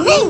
Chomín.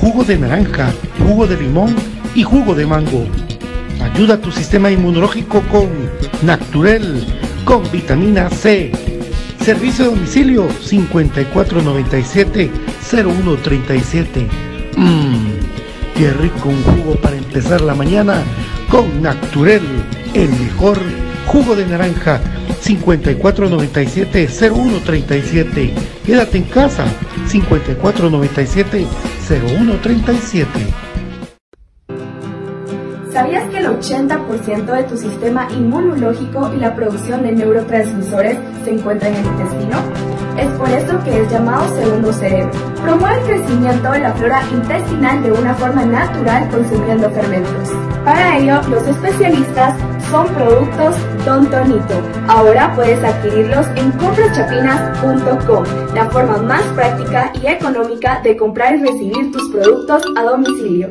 jugo de naranja, jugo de limón y jugo de mango. Ayuda a tu sistema inmunológico con Naturel, con vitamina C. Servicio de domicilio 5497-0137. Mmm, qué rico un jugo para empezar la mañana con Naturel, el mejor jugo de naranja 5497-0137. Quédate en casa 5497-0137. ¿Sabías que el 80% de tu sistema inmunológico y la producción de neurotransmisores se encuentra en el intestino? Es por eso que es llamado segundo cerebro. Promueve el crecimiento de la flora intestinal de una forma natural consumiendo fermentos. Para ello, los especialistas son productos Don Tonito. Ahora puedes adquirirlos en compraschapinas.com, la forma más práctica y económica de comprar y recibir tus productos a domicilio.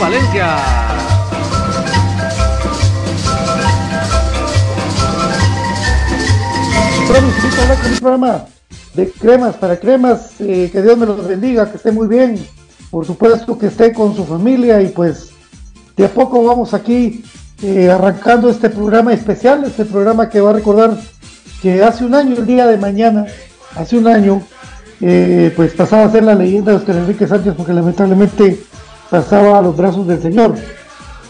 Valencia. un programa de cremas para cremas, eh, que Dios me los bendiga, que esté muy bien, por supuesto que esté con su familia y pues de a poco vamos aquí eh, arrancando este programa especial, este programa que va a recordar que hace un año, el día de mañana, hace un año, eh, pues pasaba a ser la leyenda de Oscar Enrique Sánchez porque lamentablemente pasaba a los brazos del Señor.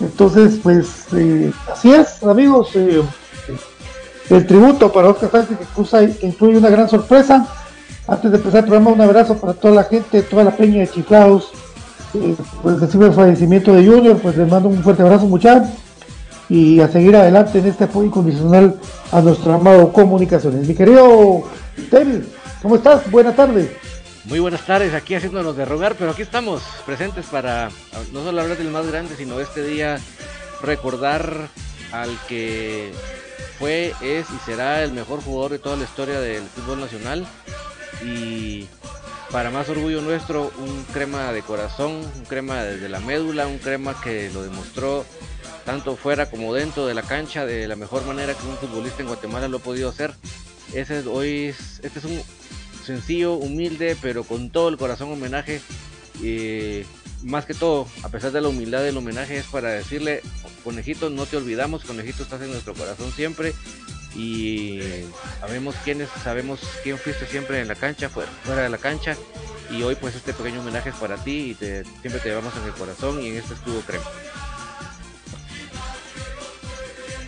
Entonces, pues eh, así es, amigos. Eh, el tributo para Oscar Sánchez que, incluye una gran sorpresa. Antes de empezar el programa, un abrazo para toda la gente, toda la peña de Chiflados. pues recibe el fallecimiento de Junior, pues les mando un fuerte abrazo muchachos y a seguir adelante en este apoyo incondicional a nuestro amado Comunicaciones. Mi querido David, ¿Cómo estás? Buenas tardes. Muy buenas tardes, aquí haciéndonos de rogar, pero aquí estamos presentes para no solo hablar del más grande, sino este día recordar al que fue, es y será el mejor jugador de toda la historia del fútbol nacional. Y para más orgullo nuestro, un crema de corazón, un crema desde la médula, un crema que lo demostró tanto fuera como dentro de la cancha de la mejor manera que un futbolista en Guatemala lo ha podido hacer. Ese hoy este es un sencillo, humilde, pero con todo el corazón homenaje. Eh, más que todo, a pesar de la humildad del homenaje, es para decirle, conejito, no te olvidamos, conejito estás en nuestro corazón siempre. Y sabemos quiénes, sabemos quién fuiste siempre en la cancha, fuera, fuera de la cancha. Y hoy pues este pequeño homenaje es para ti y te, siempre te llevamos en el corazón y en este estuvo crema.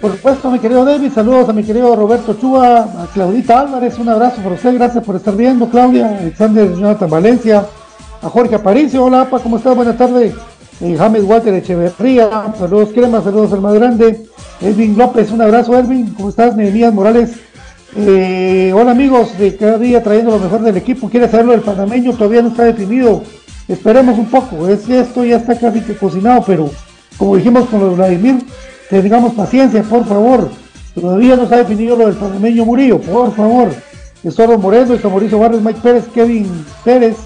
Por supuesto, mi querido David, saludos a mi querido Roberto Chua, a Claudita Álvarez, un abrazo por usted, gracias por estar viendo, Claudia, Alexander Jonathan Valencia, a Jorge Aparicio, hola APA, ¿cómo estás? Buenas tardes. Eh, James Walter Echeverría, saludos Crema, saludos al más grande. Edwin López, un abrazo Edwin, ¿cómo estás? Nehemías Morales, eh, hola amigos, de cada día trayendo lo mejor del equipo, quiere saberlo del panameño, todavía no está definido, esperemos un poco, es esto ya está casi que cocinado, pero como dijimos con los Vladimir, tengamos paciencia, por favor. Todavía no se ha definido lo del panameño Murillo, por favor. Estorbo Moreno, Mauricio Barrios, Mike Pérez, Kevin Pérez,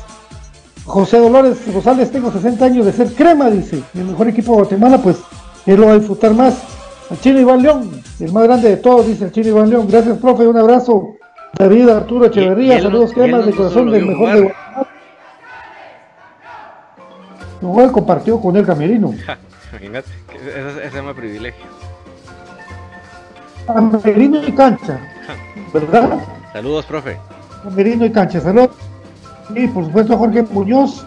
José Dolores Rosales, tengo 60 años de ser crema, dice. El mejor equipo de Guatemala, pues él lo va a disfrutar más. Al chino Iván León, el más grande de todos, dice el chino Iván León. Gracias, profe, un abrazo. David Arturo Echeverría, saludos cremas de corazón del mejor de Guatemala. Igual compartió con el camerino. Imagínate, ese, se llama privilegio. Camerino y cancha, ¿verdad? Saludos, profe. Camerino y cancha, saludos. Y por supuesto, Jorge Muñoz.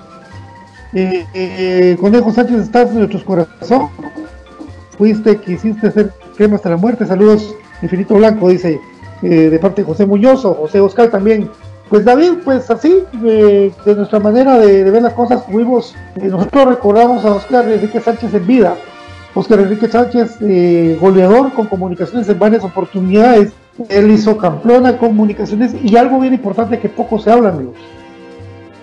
Eh, eh, Conejo Sánchez, estás en nuestros corazones. Fuiste, quisiste ser crema hasta la muerte. Saludos, Infinito Blanco, dice eh, de parte de José Muñoz o José Oscar también. Pues David, pues así, de nuestra manera de, ver las cosas, tuvimos, nosotros recordamos a Oscar Enrique Sánchez en vida. Oscar Enrique Sánchez, goleador con comunicaciones en varias oportunidades. Él hizo campeona comunicaciones y algo bien importante que poco se habla, amigos.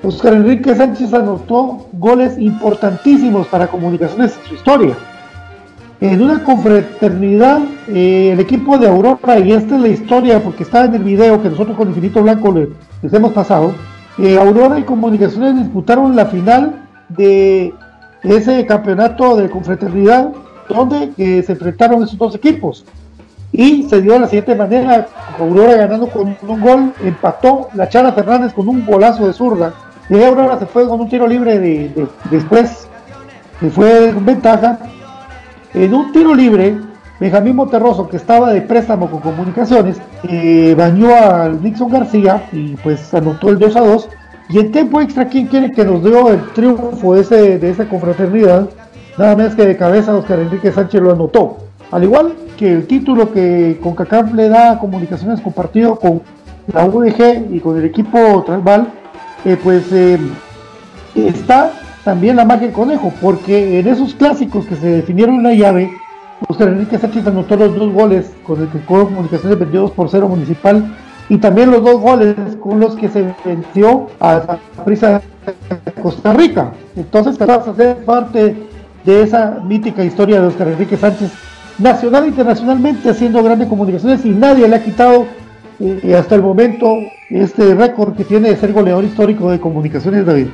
Oscar Enrique Sánchez anotó goles importantísimos para comunicaciones en su historia. En una confraternidad, eh, el equipo de Aurora, y esta es la historia porque está en el video que nosotros con Infinito Blanco les, hemos pasado, eh, Aurora y Comunicaciones disputaron la final de ese campeonato de confraternidad donde eh, se enfrentaron esos dos equipos. Y se dio de la siguiente manera, Aurora ganando con un gol, empató la Chara Fernández con un golazo de zurda y Aurora se fue con un tiro libre de, después, se fue en ventaja. En un tiro libre, Benjamín Monterroso, que estaba de préstamo con comunicaciones, eh, bañó a Nixon García y pues anotó el 2 a 2. Y en tiempo extra, ¿quién quiere que nos dio el triunfo de, ese, de esa confraternidad? Nada más que de cabeza Oscar Enrique Sánchez lo anotó. Al igual que el título que CONCACAF le da a comunicaciones compartido con la UDG y con el equipo Transval, eh, pues eh, está también la magia del conejo, porque en esos clásicos que se definieron la llave, Oscar Enrique Sánchez anotó los dos goles con el que Comunicaciones vendió 2 por 0 municipal y también los dos goles con los que se venció a la prisa Costa Rica. Entonces, vas a ser parte de esa mítica historia de Oscar Enrique Sánchez, nacional e internacionalmente haciendo grandes comunicaciones y nadie le ha quitado y hasta el momento este récord que tiene de ser goleador histórico de comunicaciones, David.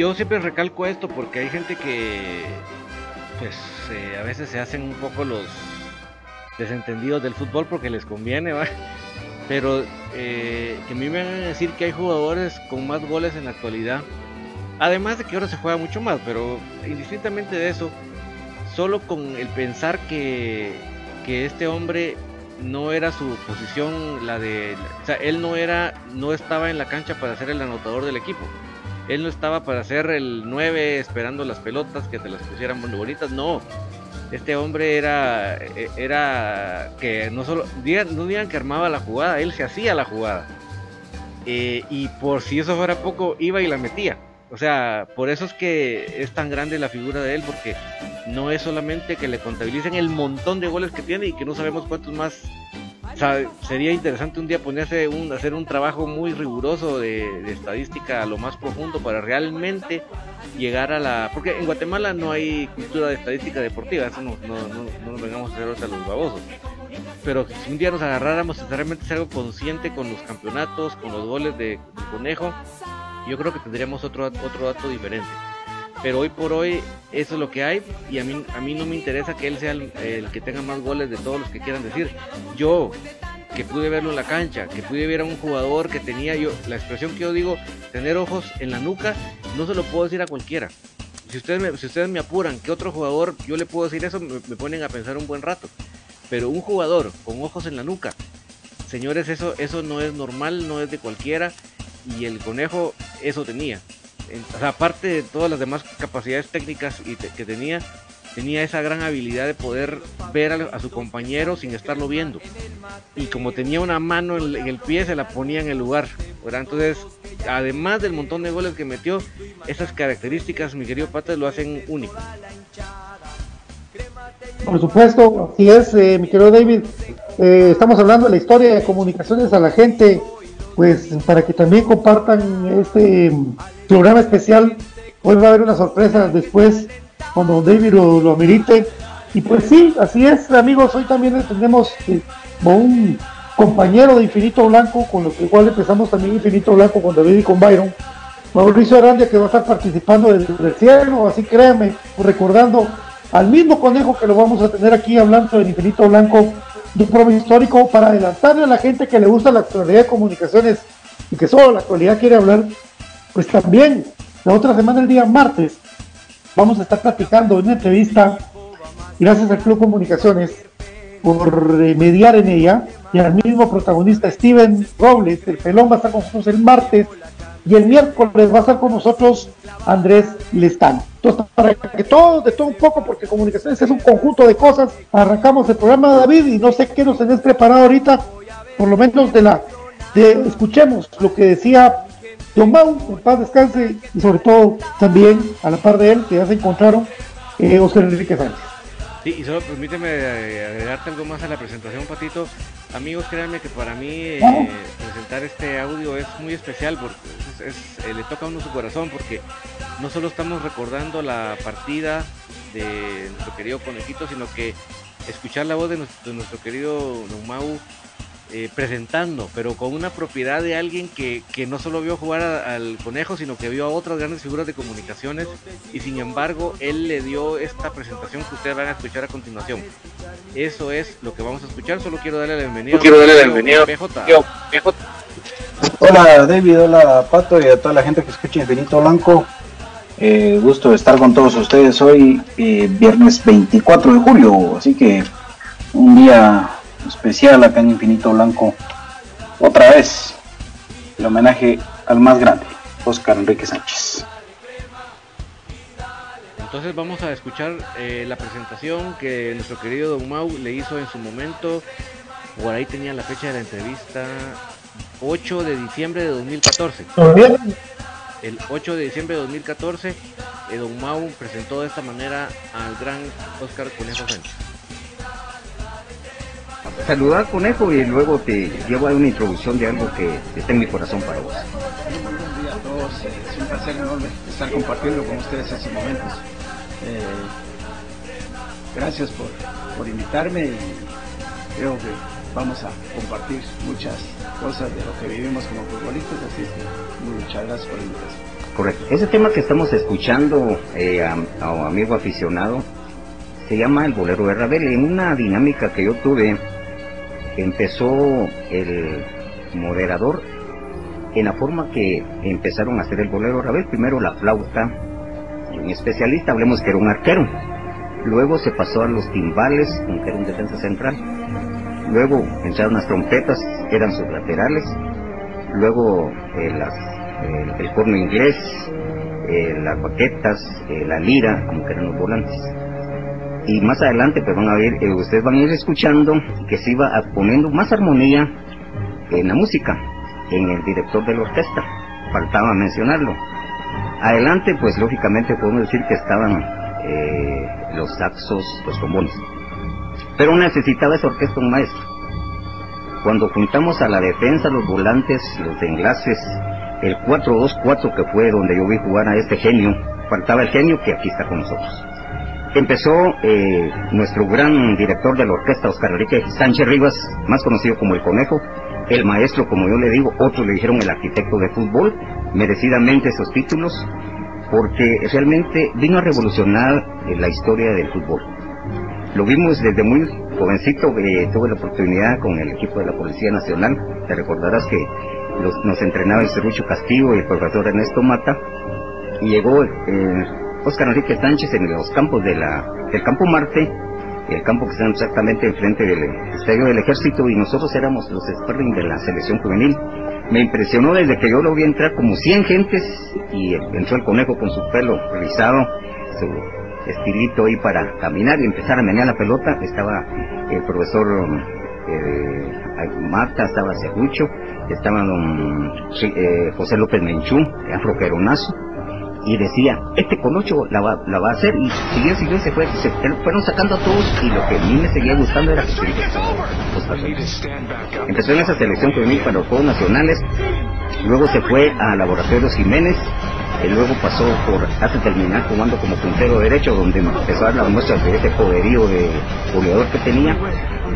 Yo siempre recalco esto porque hay gente que, pues, eh, a veces se hacen un poco los desentendidos del fútbol porque les conviene, ¿va? Pero eh, que a mí me van a decir que hay jugadores con más goles en la actualidad. Además de que ahora se juega mucho más, pero indistintamente de eso, solo con el pensar que, que este hombre no era su posición la de, o sea, él no era, no estaba en la cancha para ser el anotador del equipo. Él no estaba para ser el 9 esperando las pelotas que te las pusieran muy bonitas, no. Este hombre era, e, era que no solo, no digan que armaba la jugada, él se hacía la jugada. Eh, y por si eso fuera poco, iba y la metía. O sea, por eso es que es tan grande la figura de él, porque no es solamente que le contabilicen el montón de goles que tiene y que no sabemos cuántos más. Sería interesante un día ponerse un, hacer un trabajo muy riguroso de, estadística a lo más profundo para realmente llegar a la. Porque en Guatemala no hay cultura de estadística deportiva, eso no, no, no, nos vengamos a hacer ahorita los babosos. Pero si un día nos agarráramos a realmente ser algo consciente con los campeonatos, con los goles de, de conejo, yo creo que tendríamos otro, otro dato diferente. Pero hoy por hoy eso es lo que hay y a mí, a mí no me interesa que él sea el, que tenga más goles de todos los que quieran decir. Yo, que pude verlo en la cancha, que pude ver a un jugador que tenía yo, la expresión que yo digo, tener ojos en la nuca, no se lo puedo decir a cualquiera. Si ustedes me, si ustedes me apuran, ¿qué otro jugador yo le puedo decir eso? Me, ponen a pensar un buen rato. Pero un jugador con ojos en la nuca, señores, eso, eso no es normal, no es de cualquiera. Y el conejo eso tenía. Aparte de todas las demás capacidades técnicas que tenía, tenía esa gran habilidad de poder ver a, su compañero sin estarlo viendo. Y como tenía una mano en, el pie, se la ponía en el lugar. Entonces, además del montón de goles que metió, esas características, mi querido Patas, lo hacen único. Por supuesto, así es, eh, mi querido David. Eh, estamos hablando de la historia de comunicaciones a la gente, pues para que también compartan este programa especial. Hoy va a haber una sorpresa después cuando David lo, lo. Y pues sí, así es, amigos. Hoy también tenemos eh, un compañero de Infinito Blanco, con lo igual empezamos también Infinito Blanco con David y con Byron. Mauricio Arandia que va a estar participando desde el cielo, así créanme, recordando al mismo conejo que lo vamos a tener aquí hablando del Infinito Blanco de un histórico para adelantarle a la gente que le gusta la actualidad de comunicaciones y que solo la actualidad quiere hablar, pues también la otra semana, el día martes, vamos a estar platicando una entrevista, gracias al Club Comunicaciones, por mediar en ella, y al mismo protagonista Steven Robles, el pelón va a estar con nosotros el martes, y el miércoles va a estar con nosotros Andrés Lestán. Entonces, para que todo, de todo un poco, porque comunicaciones es un conjunto de cosas, arrancamos el programa, David, y no sé qué nos tenés preparado ahorita, por lo menos de la, de escuchemos lo que decía Don Mau, en paz descanse, y sobre todo también a la par de él, que ya se encontraron, eh, Oscar Enrique Sánchez. Sí, y solo permíteme eh, agregarte algo más a la presentación, Patito. Amigos, créanme que para mí eh, presentar este audio es muy especial porque es, le toca a uno su corazón porque no solo estamos recordando la partida de nuestro querido conejito, sino que escuchar la voz de nuestro, de nuestro querido Don Mau eh, presentando, pero con una propiedad de alguien que, que no solo vio jugar al conejo, sino que vio a otras grandes figuras de comunicaciones y sin embargo él le dio esta presentación que ustedes van a escuchar a continuación. Eso es lo que vamos a escuchar, solo quiero darle la bienvenida. quiero darle la bienvenida. Hola David, hola Pato y a toda la gente que escucha Infinito Blanco. Eh, gusto de estar con todos ustedes hoy, eh, viernes 24 de julio, así que un día especial acá en Infinito Blanco. Otra vez, el homenaje al más grande, Oscar Enrique Sánchez. Entonces vamos a escuchar eh, la presentación que nuestro querido Don Mau le hizo en su momento. Por ahí tenía la fecha de la entrevista, 8 de diciembre de 2014. El 8 de diciembre de 2014, eh, Don Mau presentó de esta manera al gran Oscar Conejo Sánchez saludar conejo y luego te llevo a una introducción de algo que está en mi corazón para vos. Buen día a todos, es un placer enorme estar compartiendo con ustedes estos momentos. Eh, gracias por, por invitarme y creo que vamos a compartir muchas cosas de lo que vivimos como futbolistas, así que muchas gracias por la invitación. Correcto. Ese tema que estamos escuchando eh, a, a, amigo aficionado se llama el bolero de Ravel. En una dinámica que yo tuve empezó el moderador en la forma que empezaron a hacer el bolero Ravel. Primero la flauta, un especialista, hablemos que era un arquero. Luego se pasó a los timbales, que era un defensa central. Luego entraron las trompetas, eran sus laterales. Luego eh, el, corno inglés, eh, las baquetas, eh, la lira, como que eran los volantes y más adelante pues van a ver, eh, ustedes van a ir escuchando que se iba poniendo más armonía en la música, en el director de la orquesta, faltaba mencionarlo. Adelante pues lógicamente podemos decir que estaban eh, los saxos, los trombones, pero necesitaba esa orquesta un maestro. Cuando juntamos a la defensa, los volantes, los enlaces, el 4-2-4 que fue donde yo vi jugar a este genio, faltaba el genio que aquí está con nosotros empezó eh, nuestro gran director de la orquesta, Oscar Enrique Sánchez Rivas, más conocido como el Conejo, el maestro, como yo le digo, otros le dijeron el arquitecto de fútbol, merecidamente esos títulos, porque realmente vino a revolucionar eh, la historia del fútbol. Lo vimos desde muy jovencito eh, tuve la oportunidad con el equipo de la Policía Nacional, te recordarás que nos entrenaba el Cerrucho Castillo y el profesor Ernesto Mata, y llegó eh, Oscar Enrique Sánchez en los campos de la, del Campo Marte, el campo que está exactamente enfrente del Estadio del Ejército, y nosotros éramos los sparring de la selección juvenil. Me impresionó desde que yo lo vi entrar como 100 gentes y entró el conejo con su pelo rizado, su estilito ahí para caminar y empezar a menear la pelota. Estaba el profesor eh, Marta, estaba Cerrucho, estaba don eh, José López Menchú, Afro Peronazo, y decía, este Colocho la va, la va a hacer, y siguió, siguió, se fue, se fueron sacando a todos, y lo que a mí me seguía gustando era que Empezó en esa selección juvenil para los Juegos Nacionales, luego se fue a Laboratorios Jiménez, y luego pasó por, hasta terminar jugando como puntero derecho, donde empezó a dar las muestras de ese poderío de goleador que tenía,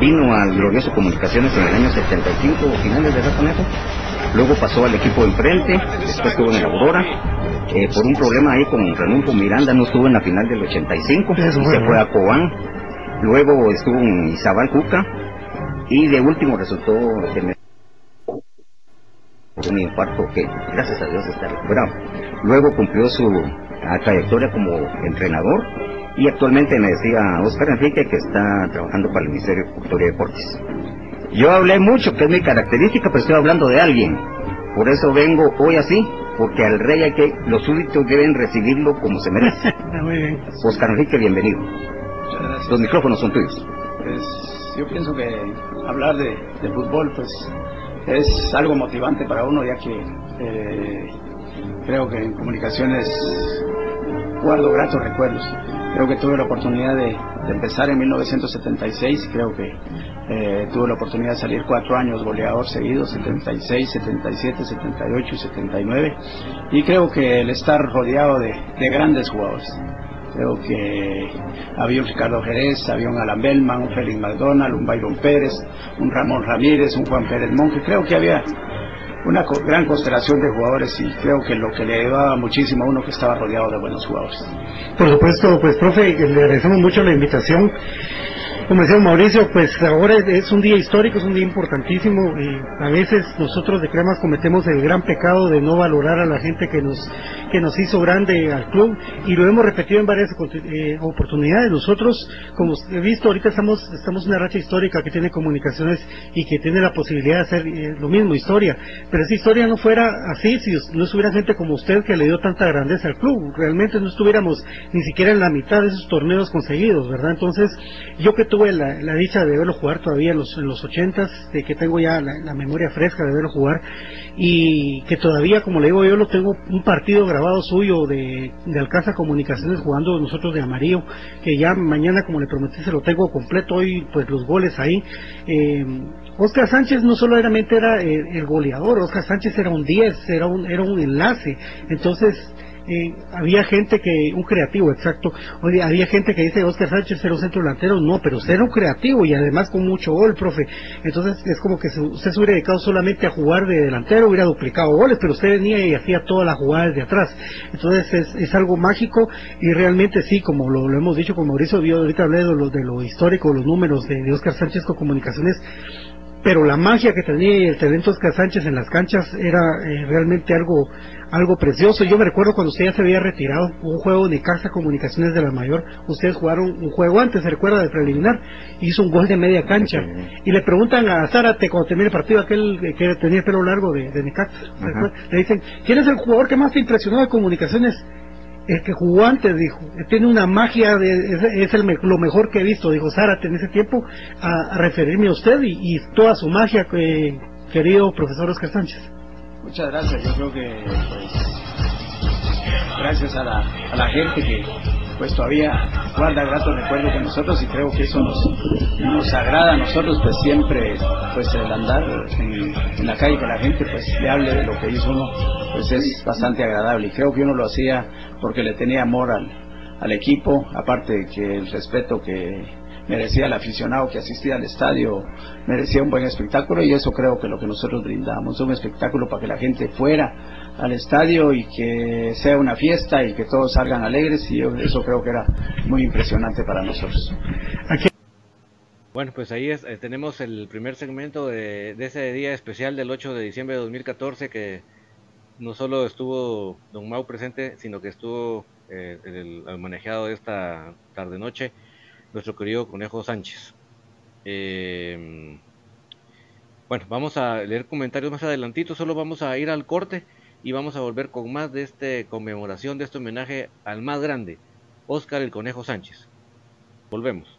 vino al glorioso Comunicaciones en el año 75, finales de Conejo, luego pasó al equipo de enfrente, después estuvo en el Aurora, eh, por un problema ahí con Renunco Miranda no estuvo en la final del 85, y se fue a Cobán, luego estuvo en Izabal Cuca, y de último resultó un infarto que gracias a Dios está recuperado. Luego cumplió su trayectoria como entrenador y actualmente me decía Oscar Enrique que está trabajando para el Ministerio de Cultura y Deportes. Yo hablé mucho, que es mi característica, pero estoy hablando de alguien. Por eso vengo hoy así, porque al rey hay que, los súbditos deben recibirlo como se merece. Muy bien. Oscar Enrique, bienvenido. Muchas gracias. Los micrófonos son tuyos. Pues yo pienso que hablar de, de fútbol, pues es algo motivante para uno, ya que eh, creo que en comunicaciones guardo gratos recuerdos. Creo que tuve la oportunidad de, empezar en 1976, creo que eh, tuve la oportunidad de salir cuatro años goleador seguido, 76, 77, 78 y 79, y creo que el estar rodeado de, grandes jugadores, creo que había un Ricardo Jerez, había un Alan Bellman, un Félix McDonald, un Byron Pérez, un Ramón Ramírez, un Juan Pérez Monge, creo que había una gran constelación de jugadores y creo que lo que le ayudaba muchísimo a uno que estaba rodeado de buenos jugadores. Por supuesto, pues profe, le agradecemos mucho la invitación como decía Mauricio, pues ahora es un día histórico, es un día importantísimo. y a veces nosotros de Cremas cometemos el gran pecado de no valorar a la gente que nos que nos hizo grande al club y lo hemos repetido en varias eh, oportunidades. Nosotros, como he visto, ahorita estamos estamos en una racha histórica que tiene comunicaciones y que tiene la posibilidad de hacer eh, lo mismo, historia. Pero esa historia no fuera así si no estuviera gente como usted que le dio tanta grandeza al club. Realmente no estuviéramos ni siquiera en la mitad de esos torneos conseguidos, ¿verdad? Entonces, yo que tuve la, dicha de verlo jugar todavía en los, en los ochentas, de que tengo ya la, memoria fresca de verlo jugar y que todavía, como le digo, yo lo tengo un partido grabado suyo de, de Alcázar Comunicaciones jugando nosotros de amarillo, que ya mañana, como le prometí, se lo tengo completo hoy, pues los goles ahí. Eh, Oscar Sánchez no solamente era el, el goleador, Oscar Sánchez era un 10, era un, era un enlace, entonces eh, había gente que, un creativo, exacto, había gente que dice Oscar Sánchez era un centro delantero, no, pero era un creativo y además con mucho gol, profe. Entonces es como que usted se hubiera dedicado solamente a jugar de delantero, hubiera duplicado goles, pero usted venía y hacía todas las jugadas de atrás. Entonces es, es algo mágico y realmente sí, como lo, hemos dicho con Mauricio, yo ahorita hablé de lo, de lo histórico, los números de, de Oscar Sánchez con comunicaciones pero la magia que tenía y el talento de Oscar Sánchez en las canchas era eh, realmente algo algo precioso. Yo me recuerdo cuando usted ya se había retirado, un juego de Casa Comunicaciones de la Mayor, ustedes jugaron un juego antes, se recuerda de preliminar, hizo un gol de media cancha. Y le preguntan a Zárate cuando termina el partido aquel que tenía el pelo largo de, de Necaxa, le dicen, ¿quién es el jugador que más te impresionó de Comunicaciones? Que jugó antes, dijo, tiene una magia, de, es, el, lo mejor que he visto, dijo Zárate en ese tiempo, a, referirme a usted y, toda su magia, eh, querido profesor Oscar Sánchez. Muchas gracias, yo creo que pues, gracias a la, a la gente que pues todavía guarda gratos recuerdos de nosotros y creo que eso nos, nos agrada a nosotros pues siempre pues el andar en, la calle que la gente pues le hable de lo que hizo uno pues es bastante agradable. Y creo que uno lo hacía porque le tenía amor al, al equipo aparte que el respeto que merecía el aficionado que asistía al estadio, merecía un buen espectáculo y eso creo que lo que nosotros brindamos, un espectáculo para que la gente fuera al estadio y que sea una fiesta y que todos salgan alegres y eso creo que era muy impresionante para nosotros. Bueno, pues ahí es, eh, tenemos el primer segmento de, ese día especial del 8 de diciembre de 2014 que no solo estuvo Don Mau presente, sino que estuvo eh, el, manejado de esta tarde-noche nuestro querido Conejo Sánchez. Eh, bueno, vamos a leer comentarios más adelantito, solo vamos a ir al corte y vamos a volver con más de esta conmemoración, de este homenaje al más grande, Oscar el Conejo Sánchez. Volvemos.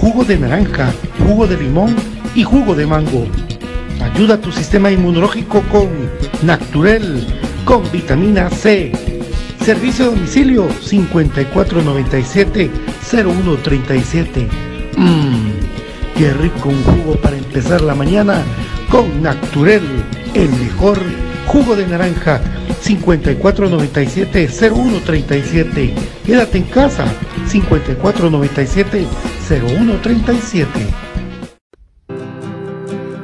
jugo de naranja, jugo de limón y jugo de mango. Ayuda a tu sistema inmunológico con Naturel, con vitamina C. Servicio a domicilio 5497-0137. Mmm, qué rico un jugo para empezar la mañana con Naturel, el mejor jugo de naranja 5497-0137. Quédate en casa 5497 0137.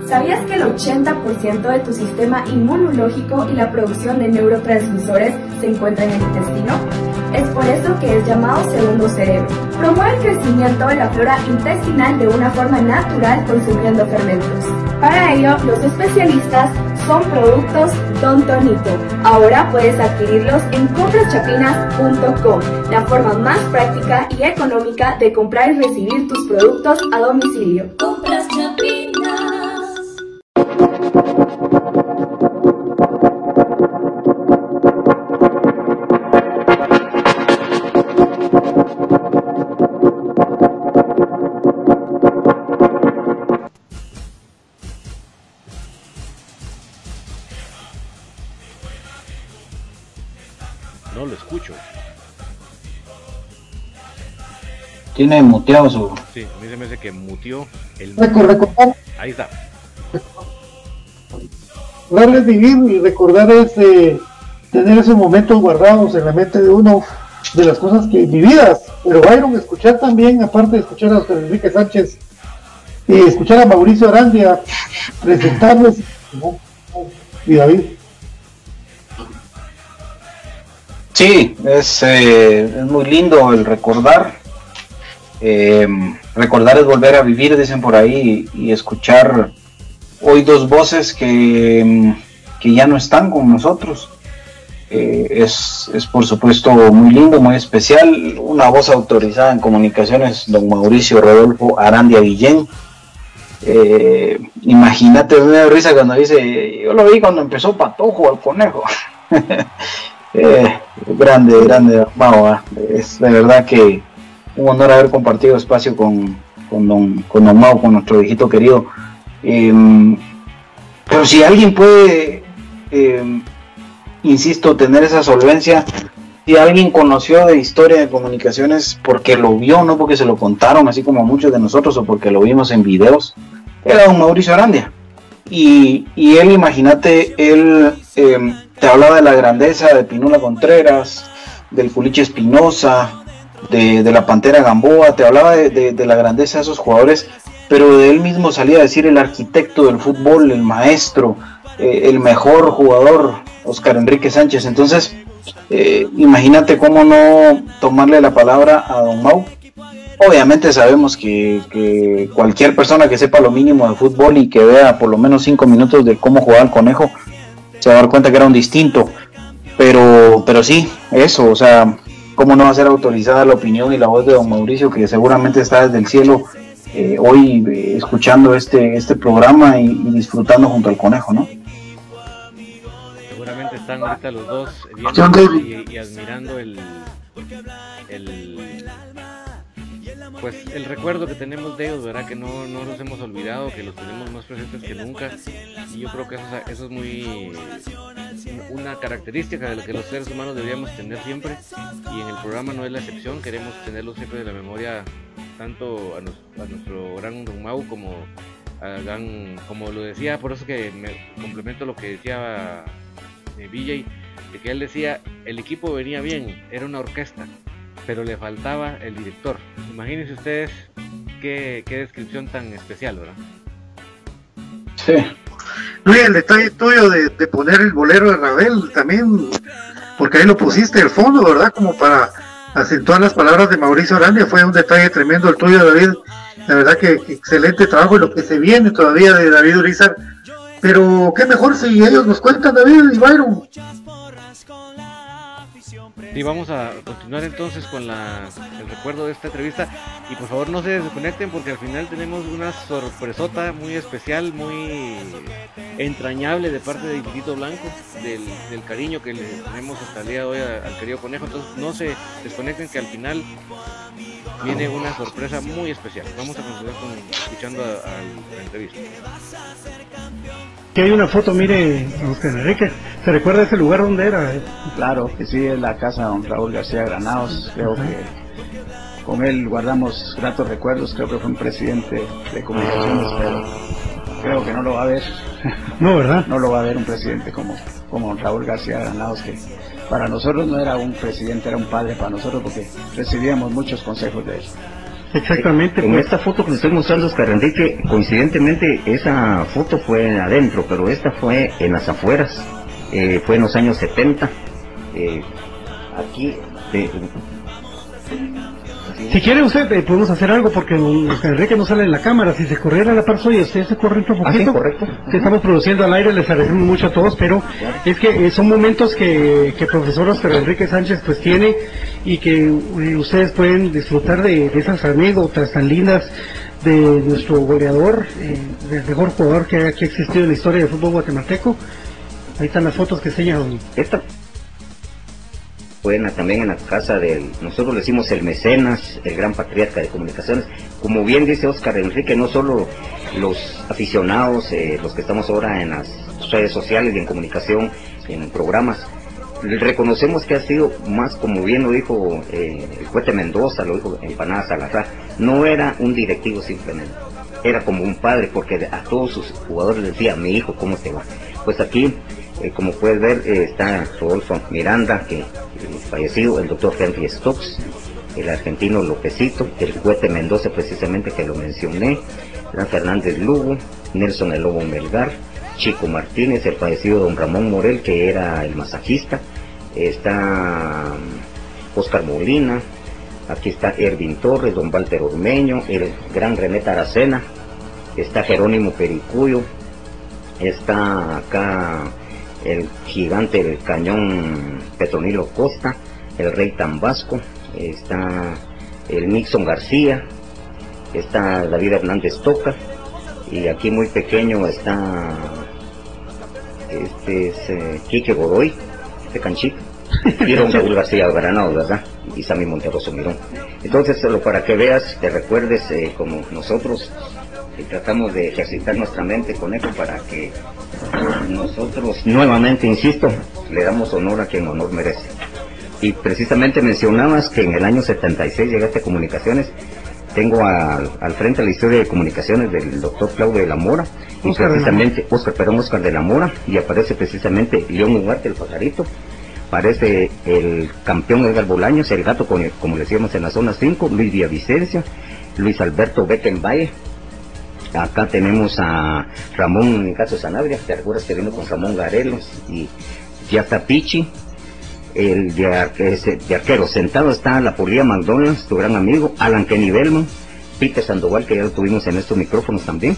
¿Sabías que el 80% de tu sistema inmunológico y la producción de neurotransmisores se encuentra en el intestino? Es por eso que es llamado segundo cerebro. Promueve el crecimiento de la flora intestinal de una forma natural consumiendo fermentos. Para ello, los especialistas son productos Don Tonito. Ahora puedes adquirirlos en compraschapinas.com, la forma más práctica y económica de comprar y recibir tus productos a domicilio. Tiene muteado su. Sí, a mí se me hace que muteó el. Ahí está. Recordar vivir y recordar es eh, tener esos momentos guardados en la mente de uno de las cosas que vividas. Pero Byron, escuchar también, aparte de escuchar a José Enrique Sánchez y escuchar a Mauricio Arandia presentarles. Y David. Sí, es, eh, es muy lindo el recordar eh, recordar es volver a vivir, dicen por ahí, y, escuchar hoy dos voces que, que, ya no están con nosotros. Eh, es, es, por supuesto muy lindo, muy especial. Una voz autorizada en comunicaciones, don Mauricio Rodolfo Arandia Guillén. Eh, imagínate, da risa cuando dice, yo lo vi cuando empezó Patojo al conejo. grande, grande, vamos, es de verdad que un honor haber compartido espacio con, con, don, con don Mau, con nuestro viejito querido. Em, pero si alguien puede, em, insisto, tener esa solvencia, si alguien conoció de historia de comunicaciones porque lo vio, no porque se lo contaron, así como muchos de nosotros, o porque lo vimos en videos, era don Mauricio Arandia. Y, él, imagínate, él em, te hablaba de la grandeza de Pinula Contreras, del Fuliche Espinosa, de, la Pantera Gamboa, te hablaba de, la grandeza de esos jugadores, pero de él mismo salía a decir el arquitecto del fútbol, el maestro, eh, el mejor jugador, Oscar Enrique Sánchez. Entonces, eh, imagínate cómo no tomarle la palabra a Don Mau. Obviamente sabemos que, cualquier persona que sepa lo mínimo de fútbol y que vea por lo menos cinco minutos de cómo jugar al conejo, se va a dar cuenta que era un distinto. Pero, pero sí, eso, o sea, cómo no va a ser autorizada la opinión y la voz de don Mauricio, que seguramente está desde el cielo eh, hoy eh, escuchando este, este programa y disfrutando junto al conejo, ¿no? están ahorita los dos viendo y, admirando el, el pues el recuerdo que tenemos de ellos, ¿verdad? Que no, no los hemos olvidado, que los tenemos más presentes que nunca. Y yo creo que eso, eso es muy una característica de lo que los seres humanos deberíamos tener siempre. Y en el programa no es la excepción, queremos tenerlo siempre de la memoria, tanto a, a nuestro gran Don como a gran, como lo decía, por eso que me complemento lo que decía de BJ, de que él decía, el equipo venía bien, era una orquesta, pero le faltaba el director. Imagínense ustedes qué, descripción tan especial, ¿verdad? Sí. Luis, el detalle tuyo de, poner el bolero de Ravel también, porque ahí lo pusiste el fondo, ¿verdad? Como para acentuar las palabras de Mauricio Arania, fue un detalle tremendo el tuyo, David. La verdad que, excelente trabajo y lo que se viene todavía de David Urizar pero qué mejor si ellos nos cuentan, David y Byron. Y vamos a continuar entonces con la, el recuerdo de esta entrevista. Y por favor no se desconecten porque al final tenemos una sorpresota muy especial, muy entrañable de parte de Infinito Blanco, del, cariño que le tenemos hasta el día de hoy al querido conejo. Entonces no se desconecten que al final viene una sorpresa muy especial. Vamos a continuar escuchando a, la entrevista. Que hay una foto, mire, Enrique, ¿se recuerda ese lugar donde era? Claro, que sí, es la casa de don Raúl García Granados, creo que con él guardamos gratos recuerdos, creo que fue un presidente de comunicaciones, pero creo que no lo va a ver. No, ¿verdad? no lo va a ver un presidente como, como Raúl García Granados, que para nosotros no era un presidente, era un padre para nosotros porque recibíamos muchos consejos de él. Exactamente. En esta foto que le estoy mostrando, Oscar Enrique, coincidentemente esa foto fue adentro, pero esta fue en las afueras, eh, fue en los años 70. Eh, aquí, si quiere usted, eh, podemos hacer algo porque Enrique no sale en la cámara. Si se corriera la par suya, usted se corre un ah, poquito. correcto. Que estamos produciendo al aire, les agradecemos mucho a todos, pero es que son momentos que, que profesor Oscar Enrique Sánchez pues tiene y que ustedes pueden disfrutar de, esas anécdotas tan lindas de nuestro goleador, eh, del mejor jugador que, ha existido en la historia del fútbol guatemalteco. Ahí están las fotos que señalan. Esta fue también en la casa del, nosotros le decimos el mecenas, el gran patriarca de comunicaciones. Como bien dice Oscar Enrique, no solo los aficionados, eh, los que estamos ahora en las redes sociales y en comunicación, en programas, reconocemos que ha sido más, como bien lo dijo eh, el juez Mendoza, lo dijo Empanada Salazar, no era un directivo simplemente, era como un padre, porque a todos sus jugadores les decía, mi hijo, ¿cómo te va? Pues aquí, eh, como puedes ver, eh, está Rodolfo Miranda, que fallecido, el doctor Henry Stokes, el argentino Lopecito, el juez Mendoza precisamente que lo mencioné, Gran Fernández Lugo, Nelson El Lobo Melgar, Chico Martínez, el fallecido don Ramón Morel, que era el masajista, está Oscar Molina, aquí está Ervin Torres, don Walter Ormeño, el gran René Taracena, está Jerónimo Pericuyo, está acá el gigante del cañón Petronilo Costa, el rey Tambasco, está el Nixon García, está David Hernández Toca, y aquí muy pequeño está este es eh, Quique Godoy, de Canchito, y Raúl García Granado, ¿verdad? Y Sammy Monterroso Mirón. Entonces, solo para que veas, te recuerdes eh, como nosotros y tratamos de ejercitar nuestra mente con eso para que nosotros, nuevamente insisto, le damos honor a quien honor merece. Y precisamente mencionabas que en el año 76 llegaste a comunicaciones. Tengo al frente la historia de comunicaciones del doctor Claudio de la Mora, y precisamente, Oscar, perdón, Oscar de la Mora, y aparece precisamente León Ugarte, el pajarito, aparece el campeón Edgar Bolaños, el gato, como le decíamos en la zona 5, Luis Villavicencio, Luis Alberto Beckenbaye, acá tenemos a Ramón Caso Sanabria, te recuerdas que vino con Ramón Garelos y ya está Pichi, el de, arquero. Sentado está la Polía McDonald's, tu gran amigo, Alan Kenny Belman, Peter Sandoval, que ya lo tuvimos en estos micrófonos también.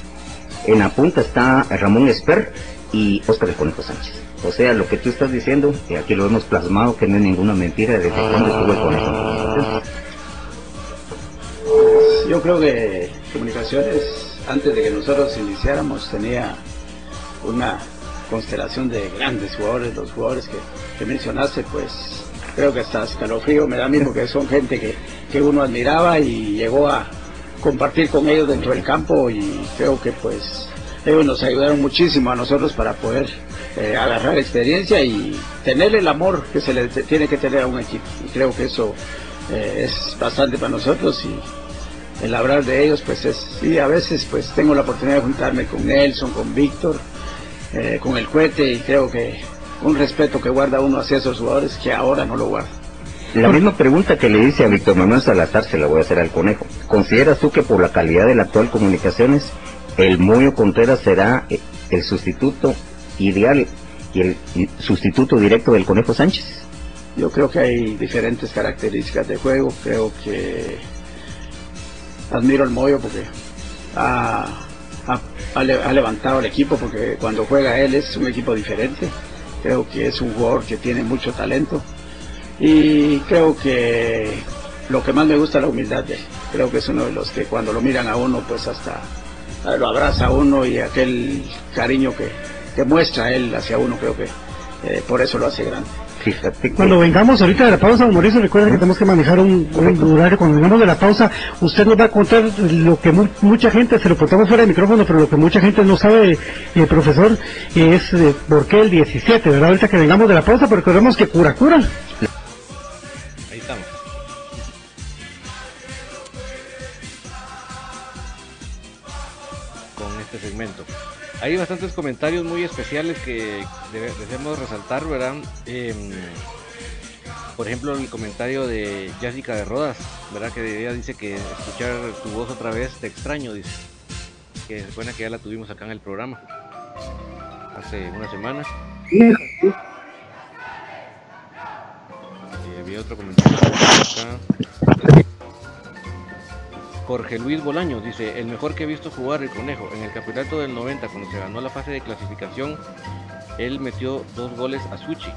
En la punta está Ramón Esper y Oscar de Conejo Sánchez. O sea, lo que tú estás diciendo, y aquí lo hemos plasmado, que no es ninguna mentira desde cuando estuvo el Conejo. Yo creo que comunicaciones, antes de que nosotros iniciáramos, tenía una constelación de grandes jugadores, los jugadores que, mencionaste, pues creo que hasta escalofrío me da miedo que son gente que, que uno admiraba y llegó a compartir con ellos dentro del campo y creo que pues ellos nos ayudaron muchísimo a nosotros para poder eh, agarrar experiencia y tener el amor que se le tiene que tener a un equipo. Y creo que eso eh, es bastante para nosotros y el hablar de ellos pues es, sí, a veces pues tengo la oportunidad de juntarme con Nelson, con Víctor, eh, con el cohete y creo que un respeto que guarda uno hacia esos jugadores que ahora no lo guarda. La misma pregunta que le hice a Víctor Manuel Salazar se la voy a hacer al conejo. ¿Consideras tú que por la calidad de la actual comunicaciones, el Moyo Contreras será eh, el sustituto ideal y el sustituto directo del conejo Sánchez? Yo creo que hay diferentes características de juego. Creo que admiro al Moyo porque ha ha, levantado el equipo porque cuando juega él es un equipo diferente. Creo que es un jugador que tiene mucho talento y creo que lo que más me gusta es la humildad de él. Creo que es uno de los que cuando lo miran a uno pues hasta lo abraza a uno y aquel cariño que, que muestra él hacia uno creo que eh, por eso lo hace grande. Cuando vengamos ahorita de la pausa, Mauricio, recuerden que tenemos que manejar un, horario. Cuando vengamos de la pausa, usted nos va a contar lo que mucha gente, se lo contamos fuera del micrófono, pero lo que mucha gente no sabe, el eh, profesor, es eh, por qué el 17, ¿verdad? Ahorita que vengamos de la pausa, pero recordemos que cura, cura. Ahí estamos. Con este segmento. Hay bastantes comentarios muy especiales que debemos resaltar, ¿verdad? Em, por ejemplo, el comentario de Jessica de Rodas, ¿verdad? Que ella dice que escuchar tu voz otra vez te extraño, dice. Que es buena que ya la tuvimos acá en el programa hace una semana. Y había otro comentario acá. Jorge Luis Bolaños dice, el mejor que he visto jugar el conejo en el campeonato del 90 cuando se ganó la fase de clasificación, él metió dos goles a Suchi,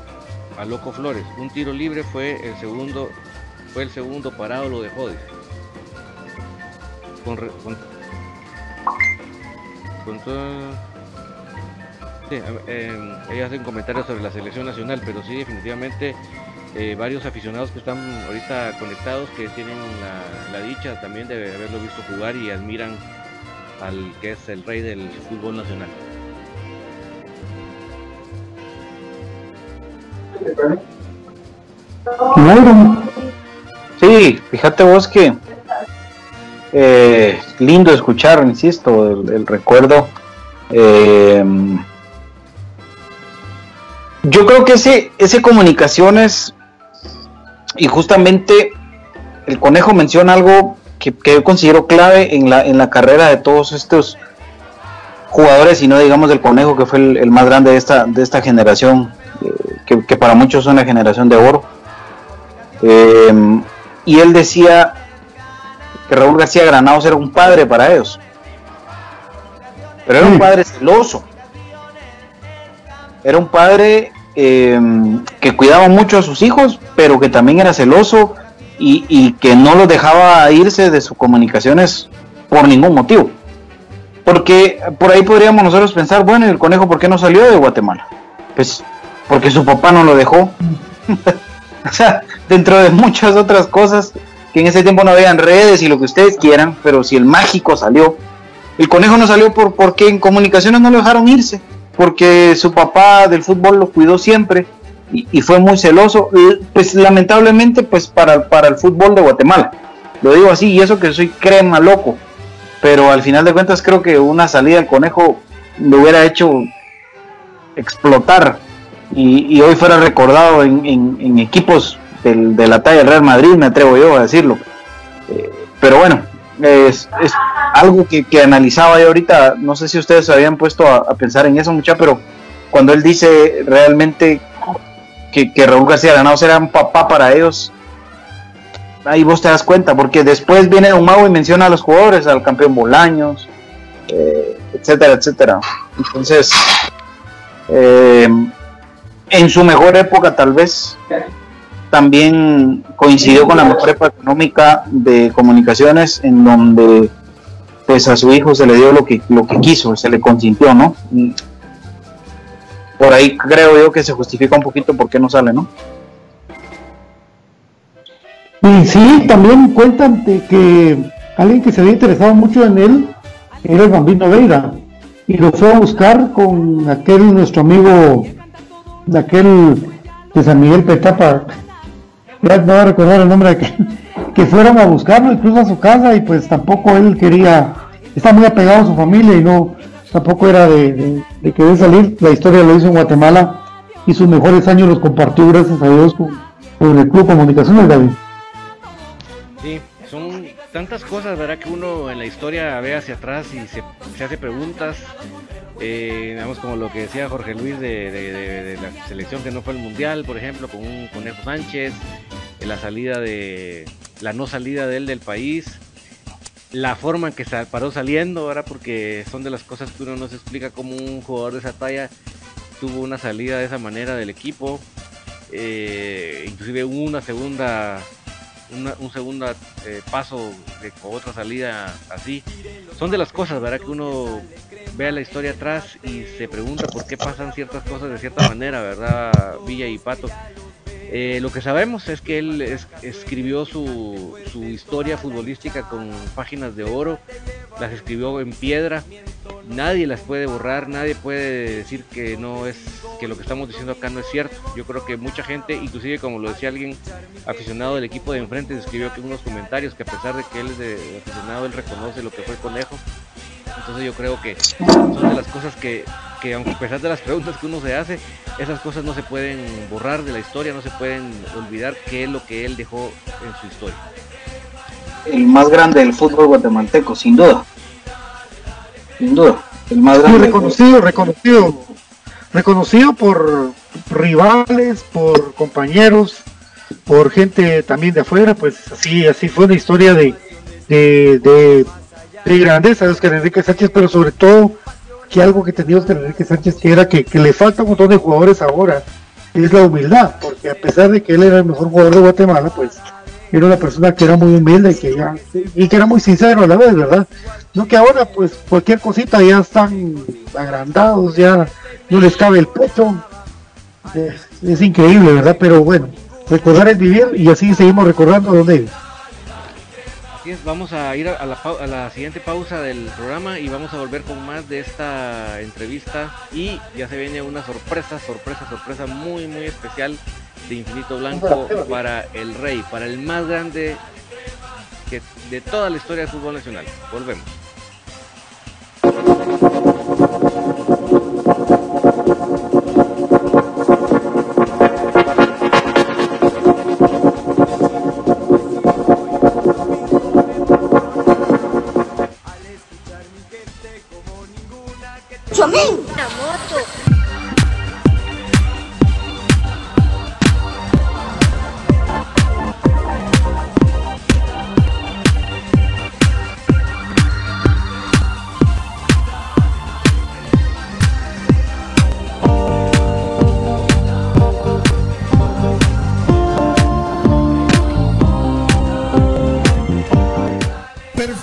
a Loco Flores. Un tiro libre fue el segundo, fue el segundo parado, lo dejó. Dice. Con, con, sí, eh, ella hace sobre la selección nacional, pero sí definitivamente eh, varios aficionados que están ahorita conectados que tienen la, dicha también de haberlo visto jugar y admiran al que es el rey del fútbol nacional. Sí, fíjate vos que eh, lindo escuchar, insisto, el, recuerdo. Eh, yo creo que ese, ese comunicaciones y justamente el conejo menciona algo que, yo considero clave en la, en la carrera de todos estos jugadores y no digamos del conejo que fue el, más grande de esta, de esta generación, eh, que, para muchos es una generación de oro. Eh, y él decía que Raúl García Granados era un padre para ellos, pero era un padre celoso, era un padre Em, que cuidaba mucho a sus hijos, pero que también era celoso y, que no los dejaba irse de sus comunicaciones por ningún motivo. Porque por ahí podríamos nosotros pensar, bueno, el conejo por qué no salió de Guatemala? Pues porque su papá no lo dejó. o sea, dentro de muchas otras cosas que en ese tiempo no habían redes y lo que ustedes quieran, pero si el mágico salió, el conejo no salió por porque en comunicaciones no lo dejaron irse porque su papá del fútbol lo cuidó siempre y, fue muy celoso, pues lamentablemente pues para, para el fútbol de Guatemala. Lo digo así, y eso que soy crema loco, pero al final de cuentas creo que una salida del conejo me hubiera hecho explotar y, hoy fuera recordado en, equipos de la talla del Real Madrid, me atrevo yo a decirlo. Eh, pero bueno, es, algo que, analizaba yo ahorita, no sé si ustedes se habían puesto a, pensar en eso mucha, pero cuando él dice realmente que, que Raúl García Granados era un papá para ellos, ahí vos te das cuenta, porque después viene Don Mago y menciona a los jugadores, al campeón Bolaños, eh, etcétera, etcétera. Entonces, eh, en su mejor época tal vez también coincidió con la mejor económica de comunicaciones en donde pues a su hijo se le dio lo que lo que quiso, se le consintió, ¿no? Por ahí creo yo que se justifica un poquito por qué no sale, ¿no? Y sí, también cuentan de que alguien que se había interesado mucho en él era el Bambino Veira y lo fue a buscar con aquel nuestro amigo de aquel de San Miguel Petapa ya no recordar el nombre de que, que fueron a buscarlo incluso a su casa y pues tampoco él quería está muy apegado a su familia y no tampoco era de, de, querer salir la historia lo hizo en Guatemala y sus mejores años los compartió gracias a Dios con, el Club Comunicaciones David Sí, son tantas cosas, ¿verdad? Que uno en la historia ve hacia atrás y se, hace preguntas. Eh, digamos, como lo que decía Jorge Luis de, la selección que no fue el mundial, por ejemplo, con un Conejo Sánchez, la salida de. la no salida de él del país, la forma en que se paró saliendo, ¿verdad? Porque son de las cosas que uno no se explica como un jugador de esa talla tuvo una salida de esa manera del equipo. Eh, inclusive una segunda un segundo eh, paso de, otra salida así. Son de las cosas, ¿verdad? Que uno vea la historia atrás y se pregunta por qué pasan ciertas cosas de cierta manera, ¿verdad? Villa y Pato. Eh, lo que sabemos es que él escribió su, su, historia futbolística con páginas de oro, las escribió en piedra, nadie las puede borrar, nadie puede decir que no es que lo que estamos diciendo acá no es cierto. Yo creo que mucha gente, inclusive como lo decía alguien aficionado del equipo de enfrente, escribió aquí unos comentarios que a pesar de que él es de aficionado, él reconoce lo que fue Conejo. Entonces yo creo que son de las cosas que, que aunque a pesar de las preguntas que uno se hace, esas cosas no se pueden borrar de la historia, no se pueden olvidar qué es lo que él dejó en su historia. El más grande del fútbol guatemalteco, sin duda. Sin duda. El más grande. reconocido, reconocido. Reconocido por rivales, por compañeros, por gente también de afuera, pues así, así fue una historia de, de, de, de grandeza de Oscar Enrique Sánchez, pero sobre todo que algo que tenía Oscar Enrique Sánchez que era que, le falta un montón de jugadores ahora, es la humildad, porque a pesar de que él era el mejor jugador de Guatemala, pues era una persona que era muy humilde y que y que era muy sincero a la vez, ¿verdad? No que ahora pues cualquier cosita ya están agrandados, ya no les cabe el pecho. Es, increíble, ¿verdad? Pero bueno, recordar es vivir y así seguimos recordando vamos a ir a la, a la, siguiente pausa del programa y vamos a volver con más de esta entrevista y ya se viene una sorpresa, sorpresa, sorpresa muy muy especial de Infinito Blanco para el Rey, para el más grande que de toda la historia del fútbol nacional. Volvemos.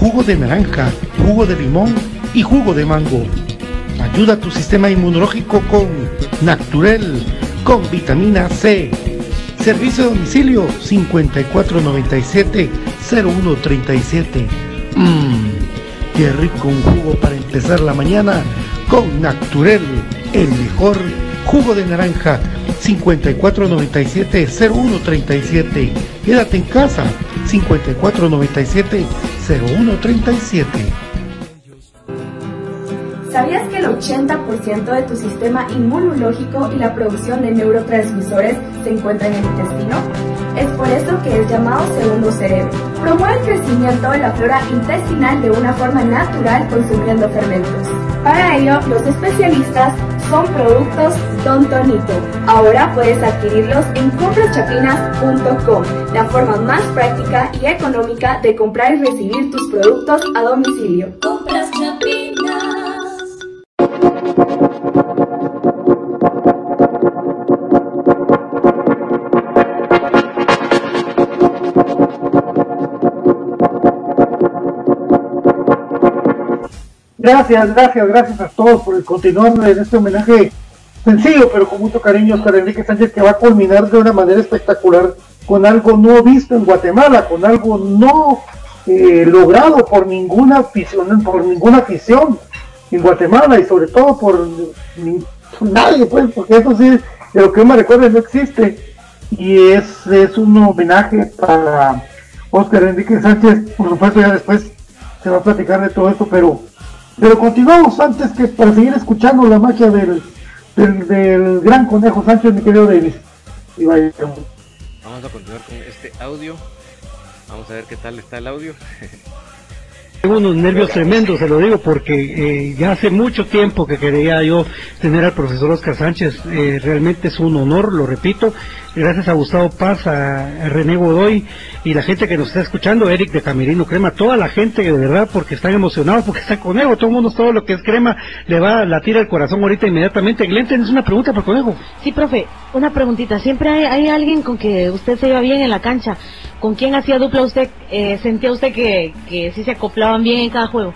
jugo de naranja, jugo de limón y jugo de mango. Ayuda a tu sistema inmunológico con Naturel, con vitamina C. Servicio de domicilio 5497-0137. Mmm, qué rico un jugo para empezar la mañana con Naturel, el mejor jugo de naranja 5497-0137. Quédate en casa 5497-0137. ¿Sabías que el 80% de tu sistema inmunológico y la producción de neurotransmisores se encuentra en el intestino? Es por eso que es llamado segundo cerebro. Promueve el crecimiento de la flora intestinal de una forma natural consumiendo fermentos. Para ello, los especialistas son productos Don Tonito. Ahora puedes adquirirlos en compraschapinas.com, la forma más práctica y económica de comprar y recibir tus productos a domicilio. Gracias, gracias, gracias a todos por continuar en este homenaje sencillo, pero con mucho cariño Oscar Enrique Sánchez, que va a culminar de una manera espectacular con algo no visto en Guatemala, con algo no eh, logrado por ninguna afición, por ninguna afición en Guatemala y sobre todo por nadie, pues, porque eso sí, de lo que yo me recuerdo no existe. Y es, es un homenaje para Oscar Enrique Sánchez, por supuesto ya después se va a platicar de todo esto, pero pero continuamos antes que para seguir escuchando la magia del, del, del gran conejo Sánchez, mi querido Davis. Y vaya, Vamos a continuar con este audio. Vamos a ver qué tal está el audio. Tengo unos nervios tremendos, se lo digo, porque eh, ya hace mucho tiempo que quería yo tener al profesor Oscar Sánchez. Eh, realmente es un honor, lo repito. Gracias a Gustavo Paz, a, a René Godoy y la gente que nos está escuchando, Eric de Camerino Crema, toda la gente de verdad, porque están emocionados, porque está Conejo, todo el mundo, todo lo que es crema, le va a latir el corazón ahorita inmediatamente. Glenn, ¿tienes una pregunta para Conejo? Sí, profe, una preguntita. Siempre hay, hay alguien con que usted se iba bien en la cancha. ¿Con quién hacía dupla usted? Eh, ¿Sentía usted que, que sí se acoplaban bien en cada juego?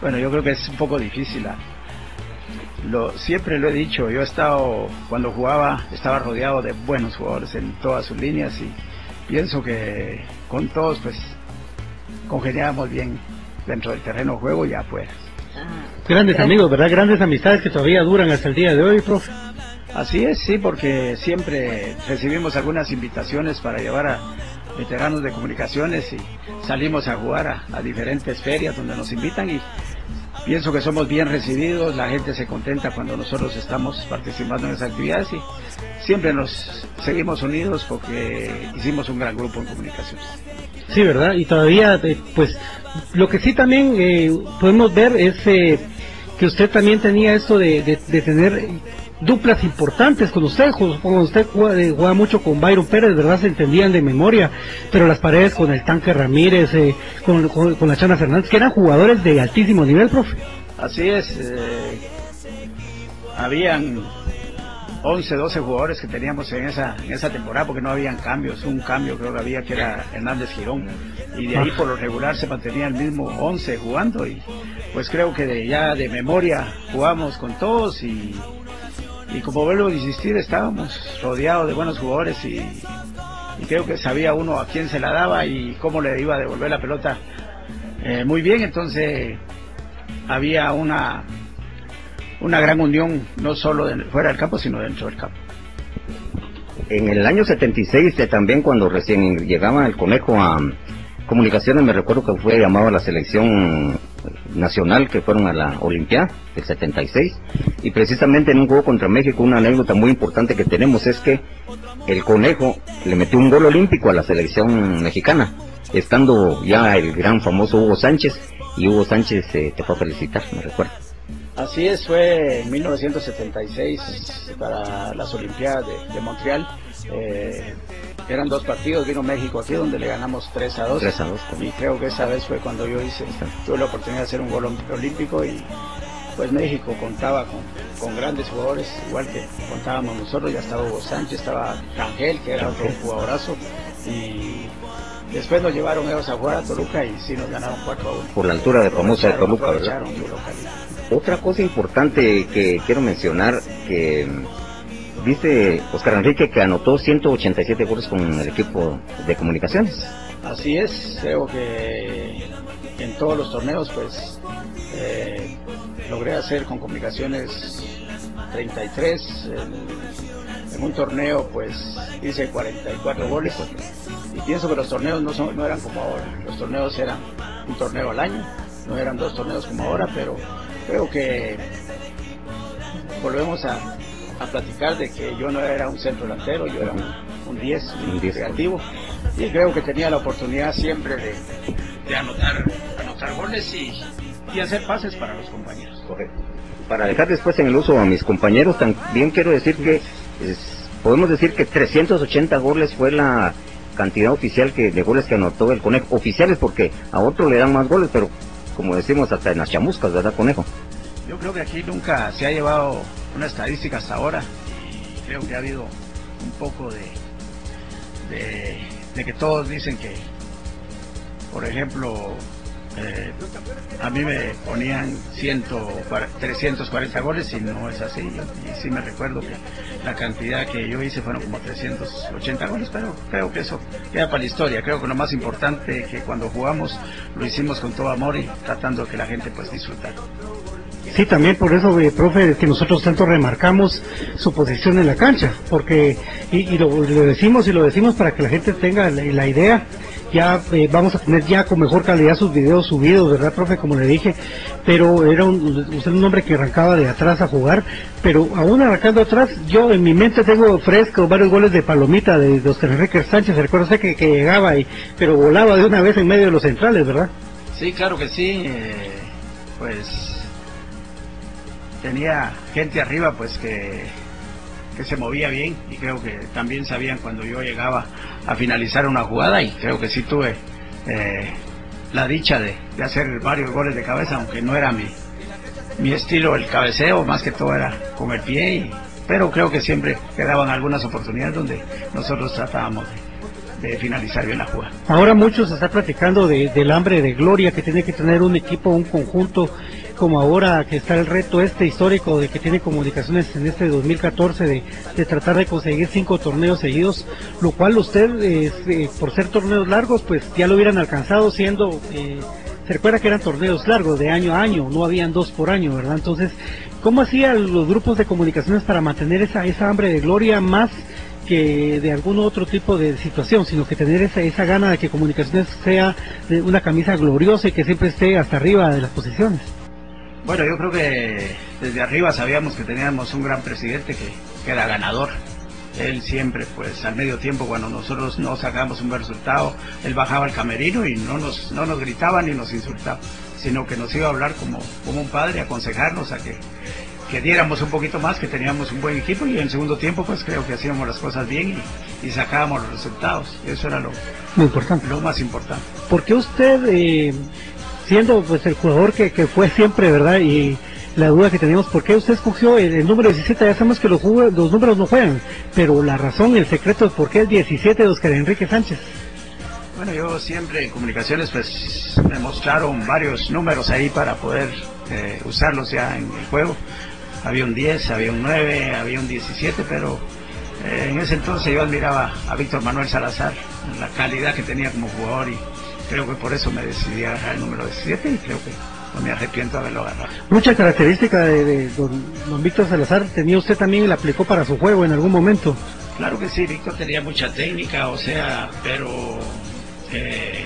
Bueno, yo creo que es un poco difícil. ah. Lo, siempre lo he dicho, yo he estado, cuando jugaba, estaba rodeado de buenos jugadores en todas sus líneas y pienso que con todos pues congeniábamos bien dentro del terreno de juego y afuera. Grandes amigos, ¿verdad? Grandes amistades que todavía duran hasta el día de hoy, profe. Así es, sí, porque siempre recibimos algunas invitaciones para llevar a veteranos de comunicaciones y salimos a jugar a, a diferentes ferias donde nos invitan y pienso que somos bien recibidos, la gente se contenta cuando nosotros estamos participando en esas actividades y siempre nos seguimos unidos porque hicimos un gran grupo en comunicaciones. Sí, ¿verdad? Y todavía, eh, pues, lo que sí también eh, podemos ver es eh, que usted también tenía esto de, de- de tener duplas importantes con usted, cuando usted eh, jugaba mucho con Byron Pérez, ¿verdad? Se entendían de memoria, pero las paredes con el Tanque Ramírez, eh, con, con, con la Chana Fernández, que eran jugadores de altísimo nivel, profe. Así es, eh, habían 11, 12 jugadores que teníamos en esa, en esa temporada porque no habían cambios. Un cambio creo que había que era Hernández Girón. Y de ahí por lo regular se mantenía el mismo 11 jugando. Y pues creo que de, ya de memoria jugamos con todos y, y como vuelvo a insistir, estábamos rodeados de buenos jugadores y, creo que sabía uno a quién se la daba y cómo le iba a devolver la pelota eh, muy bien, entonces había una, una gran unión, no solo fuera del campo, sino dentro del campo. En el año 76, eh, también cuando recién llegaba el conejo a comunicaciones, me recuerdo que fue llamado a la selección nacional que fueron a la Olimpiada del 76 y precisamente en un juego contra México una anécdota muy importante que tenemos es que el conejo le metió un gol olímpico a la selección mexicana estando ya el gran famoso Hugo Sánchez y Hugo Sánchez eh, te fue a felicitar, me recuerdo. Así es, fue en 1976 para las Olimpiadas de, de Montreal. Eh, eran dos partidos, vino México aquí donde le ganamos 3 a 2. 3 a 2. Y creo que esa vez fue cuando yo hice, tuve la oportunidad de hacer un gol olímpico y pues México contaba con, con grandes jugadores, igual que contábamos nosotros, ya estaba Hugo Sánchez, estaba Rangel, que era otro jugadorazo, y después nos llevaron ellos a jugar a Toluca y sí nos ganaron 4 a 1. Por la altura de famosa de Toluca. Otra cosa importante que quiero mencionar que dice Oscar Enrique que anotó 187 goles con el equipo de comunicaciones. Así es, creo que en todos los torneos pues eh, logré hacer con comunicaciones 33, en, en un torneo pues hice 44 goles. Y pienso que los torneos no, son, no eran como ahora, los torneos eran un torneo al año, no eran dos torneos como ahora, pero creo que volvemos a, a platicar de que yo no era un centro delantero, yo era un, un 10, un 10 creativo y creo que tenía la oportunidad siempre de, de anotar, anotar goles y, y hacer pases para los compañeros. Correcto. Para dejar después en el uso a mis compañeros, también quiero decir que es- podemos decir que 380 goles fue la cantidad oficial que de goles que anotó el conejo. Oficiales porque a otro le dan más goles, pero como decimos hasta en las chamuscas, ¿verdad, conejo? Yo creo que aquí nunca se ha llevado una estadística hasta ahora creo que ha habido un poco de, de, de que todos dicen que, por ejemplo, eh, a mí me ponían 100, 340 goles y no es así. Y sí me recuerdo que la cantidad que yo hice fueron como 380 goles, pero creo que eso queda para la historia. Creo que lo más importante es que cuando jugamos lo hicimos con todo amor y tratando de que la gente pues disfrutara. Sí, también por eso, eh, profe, es que nosotros tanto remarcamos su posición en la cancha, porque, y, y lo, decimos y lo decimos para que la gente tenga la, idea, ya eh, vamos a tener ya con mejor calidad sus videos subidos, ¿verdad, profe? Como le dije, pero era un, usted un hombre que arrancaba de atrás a jugar, pero aún arrancando atrás, yo en mi mente tengo frescos varios goles de palomita de, de Oscar Enrique Sánchez, recuerdo que, que llegaba, y, pero volaba de una vez en medio de los centrales, ¿verdad? Sí, claro que sí. eh, pues tenía gente arriba pues que, que se movía bien y creo que también sabían cuando yo llegaba a finalizar una jugada y creo que sí tuve eh, la dicha de, de hacer varios goles de cabeza, aunque no era mi, mi estilo el cabeceo, más que todo era con el pie, pero creo que siempre quedaban algunas oportunidades donde nosotros tratábamos de, finalizar bien la jugada. Ahora muchos están platicando de- del hambre de gloria que tiene que tener un equipo, un conjunto, como ahora que está el reto este histórico de que tiene comunicaciones en este 2014 de, de tratar de conseguir cinco torneos seguidos, lo cual usted, eh, por ser torneos largos, pues ya lo hubieran alcanzado siendo... eh, se recuerda que eran torneos largos, de año a año, no habían dos por año, ¿verdad? Entonces, ¿cómo hacían los grupos de comunicaciones para mantener esa, esa hambre de gloria más que de algún otro tipo de situación, sino que tener esa, esa gana de que comunicaciones sea una camisa gloriosa y que siempre esté hasta arriba de las posiciones? Bueno, yo creo que desde arriba sabíamos que teníamos un gran presidente que, que era ganador. Él siempre, pues al medio tiempo, cuando nosotros no sacábamos un buen resultado, él bajaba al camerino y no nos, no nos gritaba ni nos insultaba, sino que nos iba a hablar como, como un padre, aconsejarnos a que, que diéramos un poquito más, que teníamos un buen equipo y en el segundo tiempo, pues creo que hacíamos las cosas bien y, y sacábamos los resultados. Eso era lo, Muy importante. lo más importante. ¿Por qué usted, eh, siendo pues el jugador que, que fue siempre, verdad? Y la duda que teníamos, ¿por qué usted escogió el, número 17? Ya sabemos que los, los números no juegan, pero la razón, el secreto es por qué el 17 de Oscar Enrique Sánchez. Bueno, yo siempre en comunicaciones pues me mostraron varios números ahí para poder eh, usarlos ya en el juego. Había un 10, había un 9, había un 17, pero eh, en ese entonces yo admiraba a Víctor Manuel Salazar, la calidad que tenía como jugador y creo que por eso me decidí a agarrar el número 17 y creo que no me arrepiento de haberlo agarrado. Mucha característica de, de don, don Víctor Salazar tenía usted también y la aplicó para su juego en algún momento. Claro que sí, Víctor tenía mucha técnica, o sea, pero eh,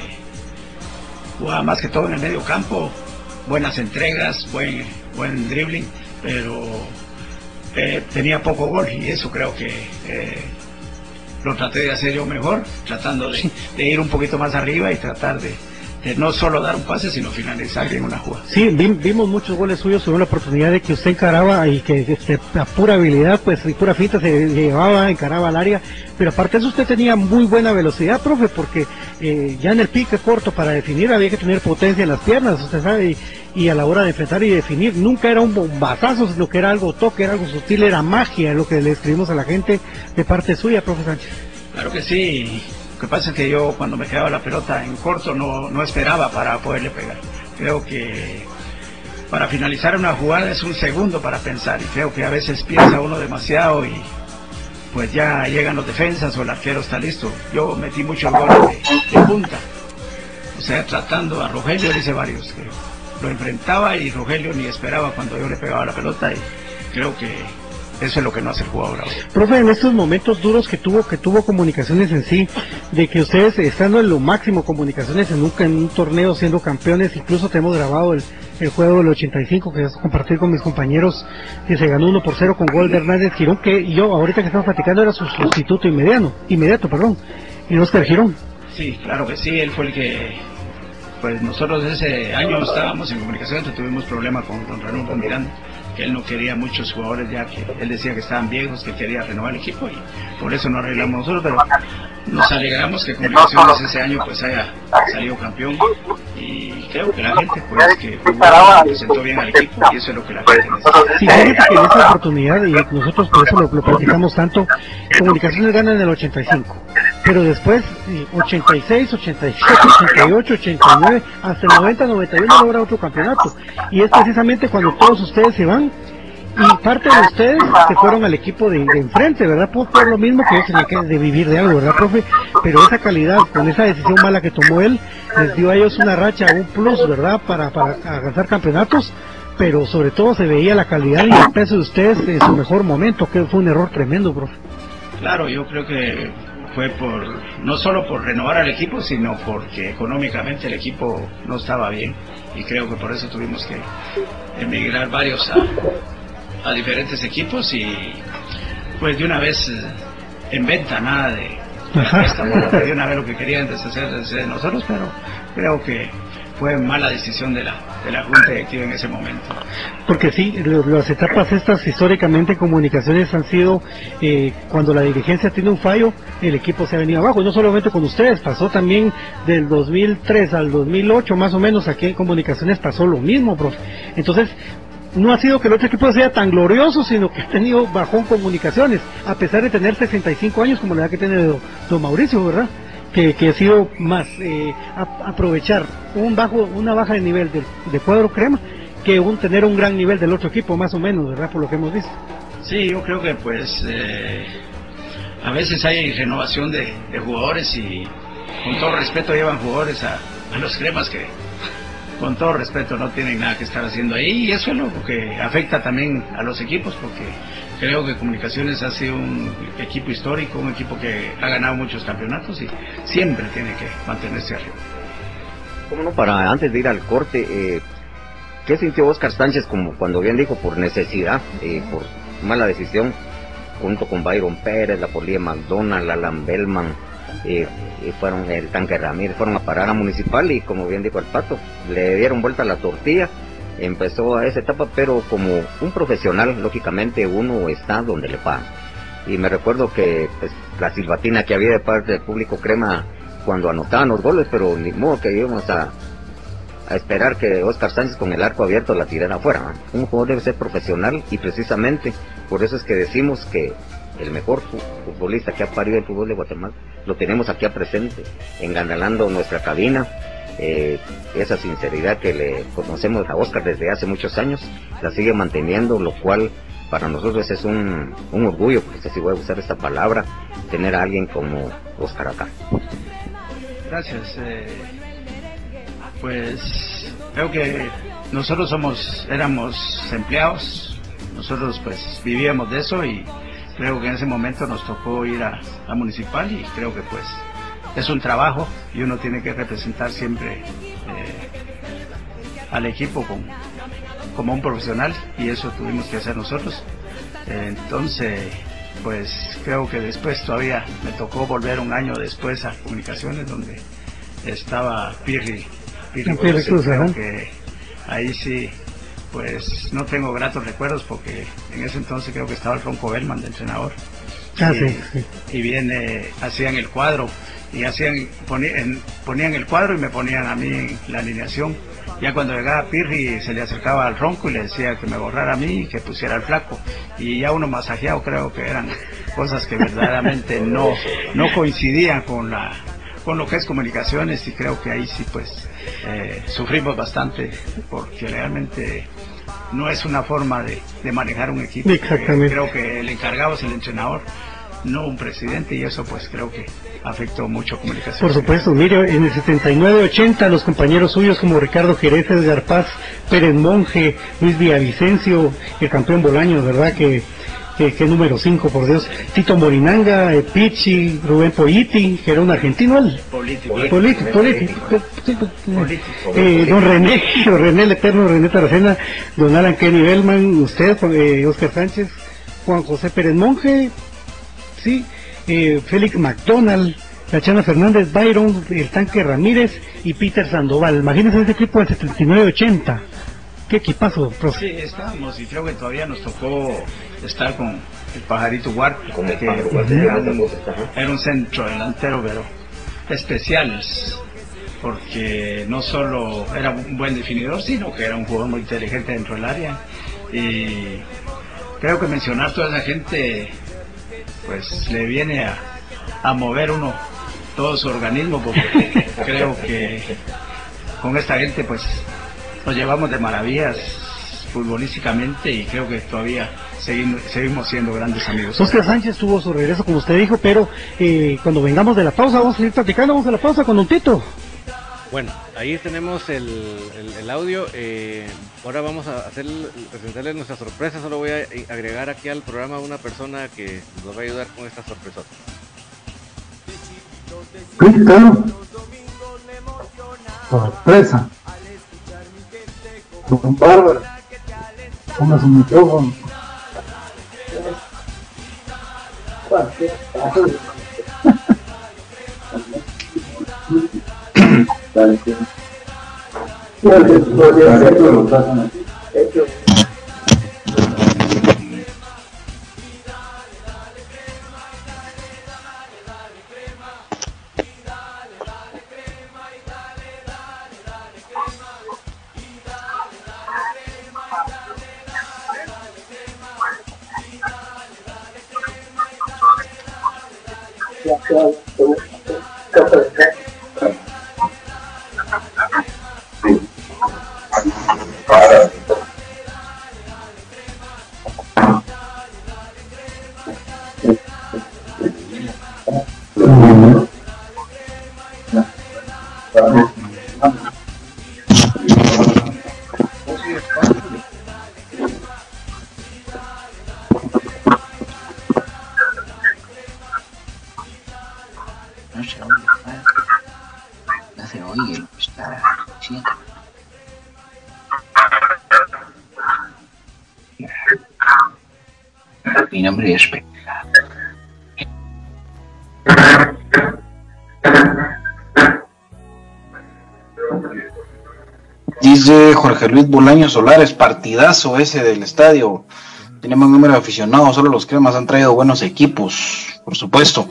jugaba más que todo en el medio campo, buenas entregas, buen, buen dribbling, pero eh, tenía poco gol y eso creo que eh, lo traté de hacer yo mejor, tratando de, de ir un poquito más arriba y tratar de, de no solo dar un pase, sino finalizar bien una jugada. Sí, vi- vimos muchos goles suyos, tuvo la oportunidad de que usted encaraba y que este, a pura habilidad, pues y pura finta se llevaba, encaraba al área, pero aparte de eso usted tenía muy buena velocidad, profe, porque eh, ya en el pique corto para definir había que tener potencia en las piernas, usted sabe, y, y a la hora de enfrentar y definir nunca era un bombazazo, sino que era algo toque, era algo sutil, era magia, lo que le escribimos a la gente de parte suya, profe Sánchez. Claro que sí. Lo que pasa es que yo cuando me quedaba la pelota en corto no, no esperaba para poderle pegar. Creo que para finalizar una jugada es un segundo para pensar y creo que a veces piensa uno demasiado y pues ya llegan los defensas o el arquero está listo. Yo metí muchos goles de, de punta. O sea, tratando a Rogelio, le hice varios. creo. Lo enfrentaba y Rogelio ni esperaba cuando yo le pegaba la pelota y creo que eso es lo que no hace el jugador ahora. Profe, en estos momentos duros que tuvo, que tuvo comunicaciones en sí, de que ustedes estando en lo máximo comunicaciones en un, en un torneo siendo campeones, incluso tenemos grabado el, el juego del 85 que a compartir con mis compañeros, que se ganó 1 por 0 con gol de Hernández Girón, que yo ahorita que estamos platicando era su sustituto inmediato, inmediato, perdón, y Oscar Girón. Sí, claro que sí, él fue el que, pues nosotros ese año estábamos en comunicación, tuvimos problema con don Ranulfo Miranda, que él no quería muchos jugadores ya que él decía que estaban viejos, que quería renovar el equipo y por eso no arreglamos nosotros, pero nos alegramos que comunicaciones ese año pues haya salido campeón y creo que la gente pues que jugó, presentó bien al equipo y eso es lo que la gente necesita. Sí, fíjate que en esta oportunidad, y nosotros por eso lo, lo platicamos tanto, Comunicaciones gana en el 85, pero después eh, 86, 87, 88, 89, hasta el 90, 91 logra otro campeonato. Y es precisamente cuando todos ustedes se van y parte de ustedes se fueron al equipo de, enfrente, ¿verdad? Por, por lo mismo que tenían que de vivir de algo, ¿verdad, profe? Pero esa calidad, con esa decisión mala que tomó él, les dio a ellos una racha, un plus, ¿verdad? Para, para alcanzar campeonatos pero sobre todo se veía la calidad y el peso de ustedes en su mejor momento, que fue un error tremendo, profe. Claro, yo creo que fue por no solo por renovar al equipo, sino porque económicamente el equipo no estaba bien y creo que por eso tuvimos que emigrar varios a, a diferentes equipos y pues de una vez eh, en venta nada de porque de una vez lo que querían deshacerse de nosotros, pero creo que fue mala decisión de la, de la Junta Directiva en ese momento. Porque sí, las etapas estas históricamente en comunicaciones han sido eh, cuando la dirigencia tiene un fallo, el equipo se ha venido abajo, no solamente con ustedes, pasó también del 2003 al 2008 más o menos aquí en comunicaciones pasó lo mismo, profe. Entonces, no ha sido que el otro equipo sea tan glorioso, sino que ha tenido bajón comunicaciones, a pesar de tener 65 años como la edad que tiene don Mauricio, ¿verdad? Que, que ha sido más eh, aprovechar un bajo, una baja de nivel del- de, cuadro crema que un tener un gran nivel del otro equipo, más o menos, ¿verdad? Por lo que hemos visto. Sí, yo creo que pues eh, a veces hay renovación de, de jugadores y con todo respeto llevan jugadores a, a los cremas que con todo respeto no tienen nada que estar haciendo ahí y eso es lo que afecta también a los equipos porque creo que Comunicaciones ha sido un equipo histórico, un equipo que ha ganado muchos campeonatos y siempre tiene que mantenerse arriba. ¿Cómo no? Para antes de ir al corte, eh, ¿qué sintió Oscar Sánchez como cuando bien dijo por necesidad, eh, por mala decisión, junto con Byron Pérez, la Polía McDonald, Alan Bellman, eh, y fueron el tanque Ramírez, fueron a parar a Municipal y como bien dijo el Pato, le dieron vuelta a la tortilla, empezó a esa etapa, pero como un profesional, lógicamente uno está donde le pagan. Y me recuerdo que pues, la silbatina que había de parte del público crema cuando anotaban los goles, pero ni modo que íbamos a, a esperar que Oscar Sánchez con el arco abierto la tirara afuera. Un jugador debe ser profesional y precisamente por eso es que decimos que el mejor fu- futbolista que ha parido el fútbol de Guatemala lo tenemos aquí a presente, enganalando nuestra cabina. Eh, esa sinceridad que le conocemos a Oscar desde hace muchos años, la sigue manteniendo, lo cual para nosotros es un, un orgullo, sé si voy a usar esta palabra, tener a alguien como Oscar acá. Gracias. eh, Pues creo que nosotros somos, éramos empleados, nosotros pues vivíamos de eso y creo que en ese momento nos tocó ir a la municipal y creo que pues es un trabajo y uno tiene que representar siempre eh, al equipo con, como un profesional y eso tuvimos que hacer nosotros. entonces, pues creo que después todavía me tocó volver un año después a comunicaciones donde estaba Pirri, Pirri, creo que ahí sí pues no tengo gratos recuerdos porque en ese entonces creo que estaba el Ronco Bellman de entrenador. Ah, y, y viene, hacían el cuadro y hacían, ponían, ponían el cuadro y me ponían a mí en la alineación. Ya cuando llegaba Pirri se le acercaba al ronco y le decía que me borrara a mí y que pusiera al flaco. Y ya uno masajeado creo que eran cosas que verdaderamente no, no coincidían con la con lo que es comunicaciones y creo que ahí sí pues eh, sufrimos bastante porque realmente no es una forma de, de manejar un equipo. Creo que el encargado es el entrenador no un presidente y eso pues creo que afectó mucho comunicación. Por supuesto, mire, en el 79-80 los compañeros suyos como Ricardo Jerez, Edgar Paz, Pérez Monje, Luis Villavicencio, el campeón Bolaños, ¿verdad? Que, que, número 5, por Dios. Tito Morinanga, eh, Pichi, Rubén Poiti, que era un argentino, él. Político. Político, político. Eh, don René, don René, el eterno René Taracena, don Alan Kenny Bellman, usted, eh, Oscar Sánchez, Juan José Pérez Monje, sí, eh, Félix McDonald, la Chana Fernández, Byron, el Tanque Ramírez y Peter Sandoval. Imagínense ese equipo del 79-80. ¿Qué equipazo, profe? Sí, estábamos y creo que todavía nos tocó estar con el pajarito Huarte, que era, un, centro delantero, pero especial, porque no solo era un buen definidor, sino que era un jugador muy inteligente dentro del área. Y creo que mencionar toda esa gente pues le viene a, mover uno todo su organismo porque creo que con esta gente pues nos llevamos de maravillas futbolísticamente y creo que todavía seguimos, seguimos siendo grandes amigos. Oscar Sánchez tuvo su regreso como usted dijo, pero eh, cuando vengamos de la pausa vamos a ir platicando, vamos a la pausa con un Tito. Bueno, ahí tenemos el, el, audio. Eh, ahora vamos a hacer presentarles nuestra sorpresa. Solo voy a agregar aquí al programa una persona que nos va a ayudar con esta sorpresa. Sorpresa. Don Bárbara. Ponga su micrófono. Dale, Então, eu, sí. Dice Jorge Luis Bolaño Solares, partidazo ese del estadio. Tenemos número de aficionados, solo los cremas han traído buenos equipos, por supuesto.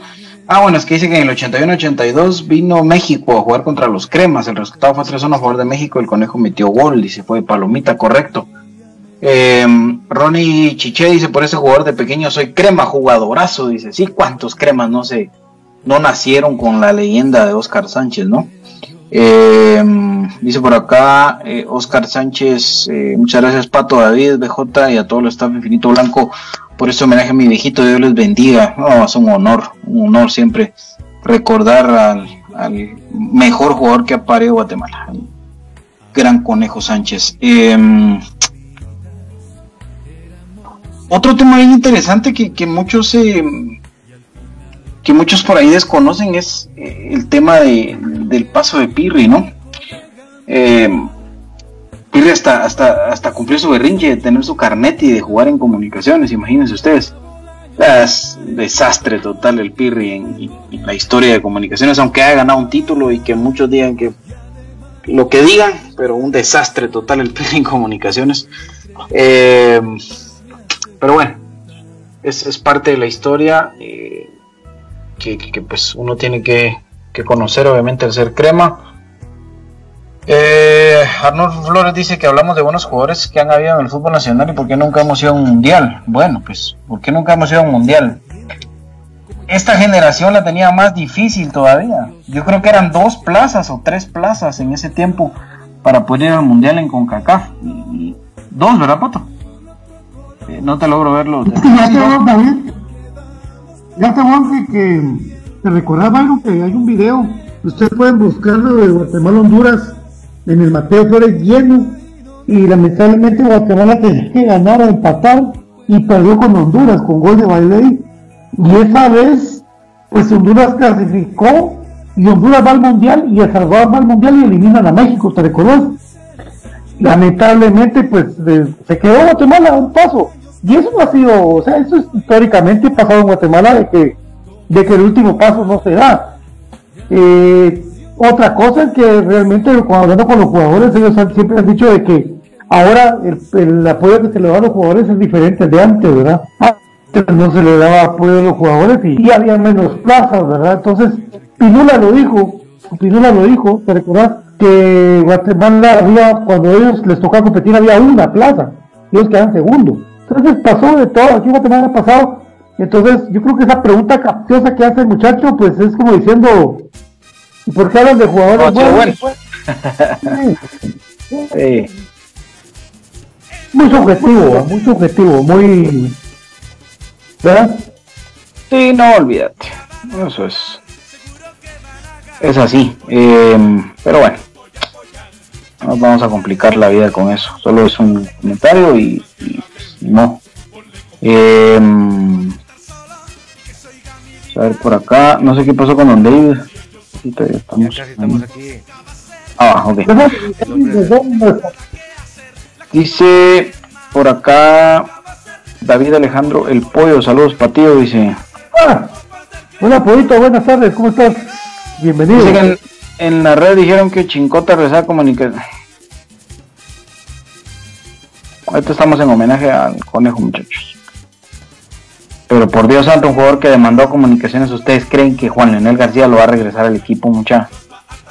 Ah, bueno, es que dice que en el 81-82 vino México a jugar contra los cremas. El resultado fue 3-1 a favor de México. El conejo metió gol y se fue palomita, correcto. Eh, Ronnie Chiche dice, por ese jugador de pequeño soy crema, jugadorazo. Dice, sí, ¿cuántos cremas no sé, no nacieron con la leyenda de Oscar Sánchez, no? Eh, dice por acá eh, Oscar Sánchez, eh, muchas gracias Pato, David, BJ y a todo el staff Infinito Blanco por este homenaje a mi viejito, Dios les bendiga. es un honor, un honor siempre recordar al, mejor jugador que ha parido Guatemala, gran Conejo Sánchez. Otro tema bien interesante que, muchos em, que muchos por ahí desconocen es eh, el tema del paso de Pirri, ¿no? Em, Pirri hasta, hasta, hasta cumplió su berrinche de tener su carnet y de jugar en comunicaciones, imagínense ustedes. Es desastre total el Pirri en, la historia de comunicaciones, aunque haya ganado un título y que muchos digan que lo que digan, pero un desastre total el Pirri en comunicaciones. Eh, pero bueno, es, parte de la historia eh, que, pues uno tiene que, que conocer, obviamente, el ser crema. Eh, Arnold Flores dice que hablamos de buenos jugadores que han habido en el fútbol nacional y por qué nunca hemos ido a un mundial. Bueno, pues, ¿por qué nunca hemos ido a un mundial? Esta generación la tenía más difícil todavía. Yo creo que eran dos plazas o tres plazas en ese tiempo para poder ir al mundial en CONCACAF. dos, ¿verdad, Pato? Eh, no te logro verlo. ya te David. Ya te que, que te recordaba algo que hay un video. Ustedes pueden buscarlo de Guatemala, Honduras en el Mateo Flores lleno y lamentablemente Guatemala tenía que ganar o empatar y perdió con Honduras con gol de Bailey y esa vez pues Honduras clasificó y Honduras va al mundial y El Salvador va al mundial y eliminan a México, ¿te recuerdas? Lamentablemente pues se quedó Guatemala a un paso y eso no ha sido, o sea, eso es históricamente pasado en Guatemala de que, de que el último paso no se da. Eh, otra cosa es que realmente cuando hablando con los jugadores, ellos siempre han dicho de que ahora el, apoyo que se le da a los jugadores es diferente de antes, ¿verdad? Antes no se le daba apoyo a los jugadores y, había menos plazas, ¿verdad? Entonces, Pinula lo dijo, Pinula lo dijo, ¿te recordás? Que Guatemala había, cuando ellos les tocaba competir, había una plaza, ellos quedan segundo. Entonces pasó de todo, aquí en Guatemala ha pasado. Entonces, yo creo que esa pregunta capciosa que hace el muchacho, pues es como diciendo, ¿Y por qué hablan de jugadores buenos? Muy subjetivo, muy subjetivo, muy... ¿Verdad? Sí, no, olvídate. Eso es... Es así. Em, pero bueno. No nos vamos a complicar la vida con eso. Solo es un comentario y, no. Eh, a ver por acá. No sé qué pasó con Don David. Estamos, ya casi estamos aquí. Ah, ok. Dice por acá David Alejandro El Pollo, saludos Patillo, dice. Ah, hola Pollito, buenas tardes, ¿cómo estás? Bienvenido. en, en, la red dijeron que Chincota rezaba comunicación. Ahorita estamos en homenaje al conejo, muchachos. Pero por Dios santo, un jugador que demandó comunicaciones, ¿ustedes creen que Juan Leonel García lo va a regresar al equipo, mucha?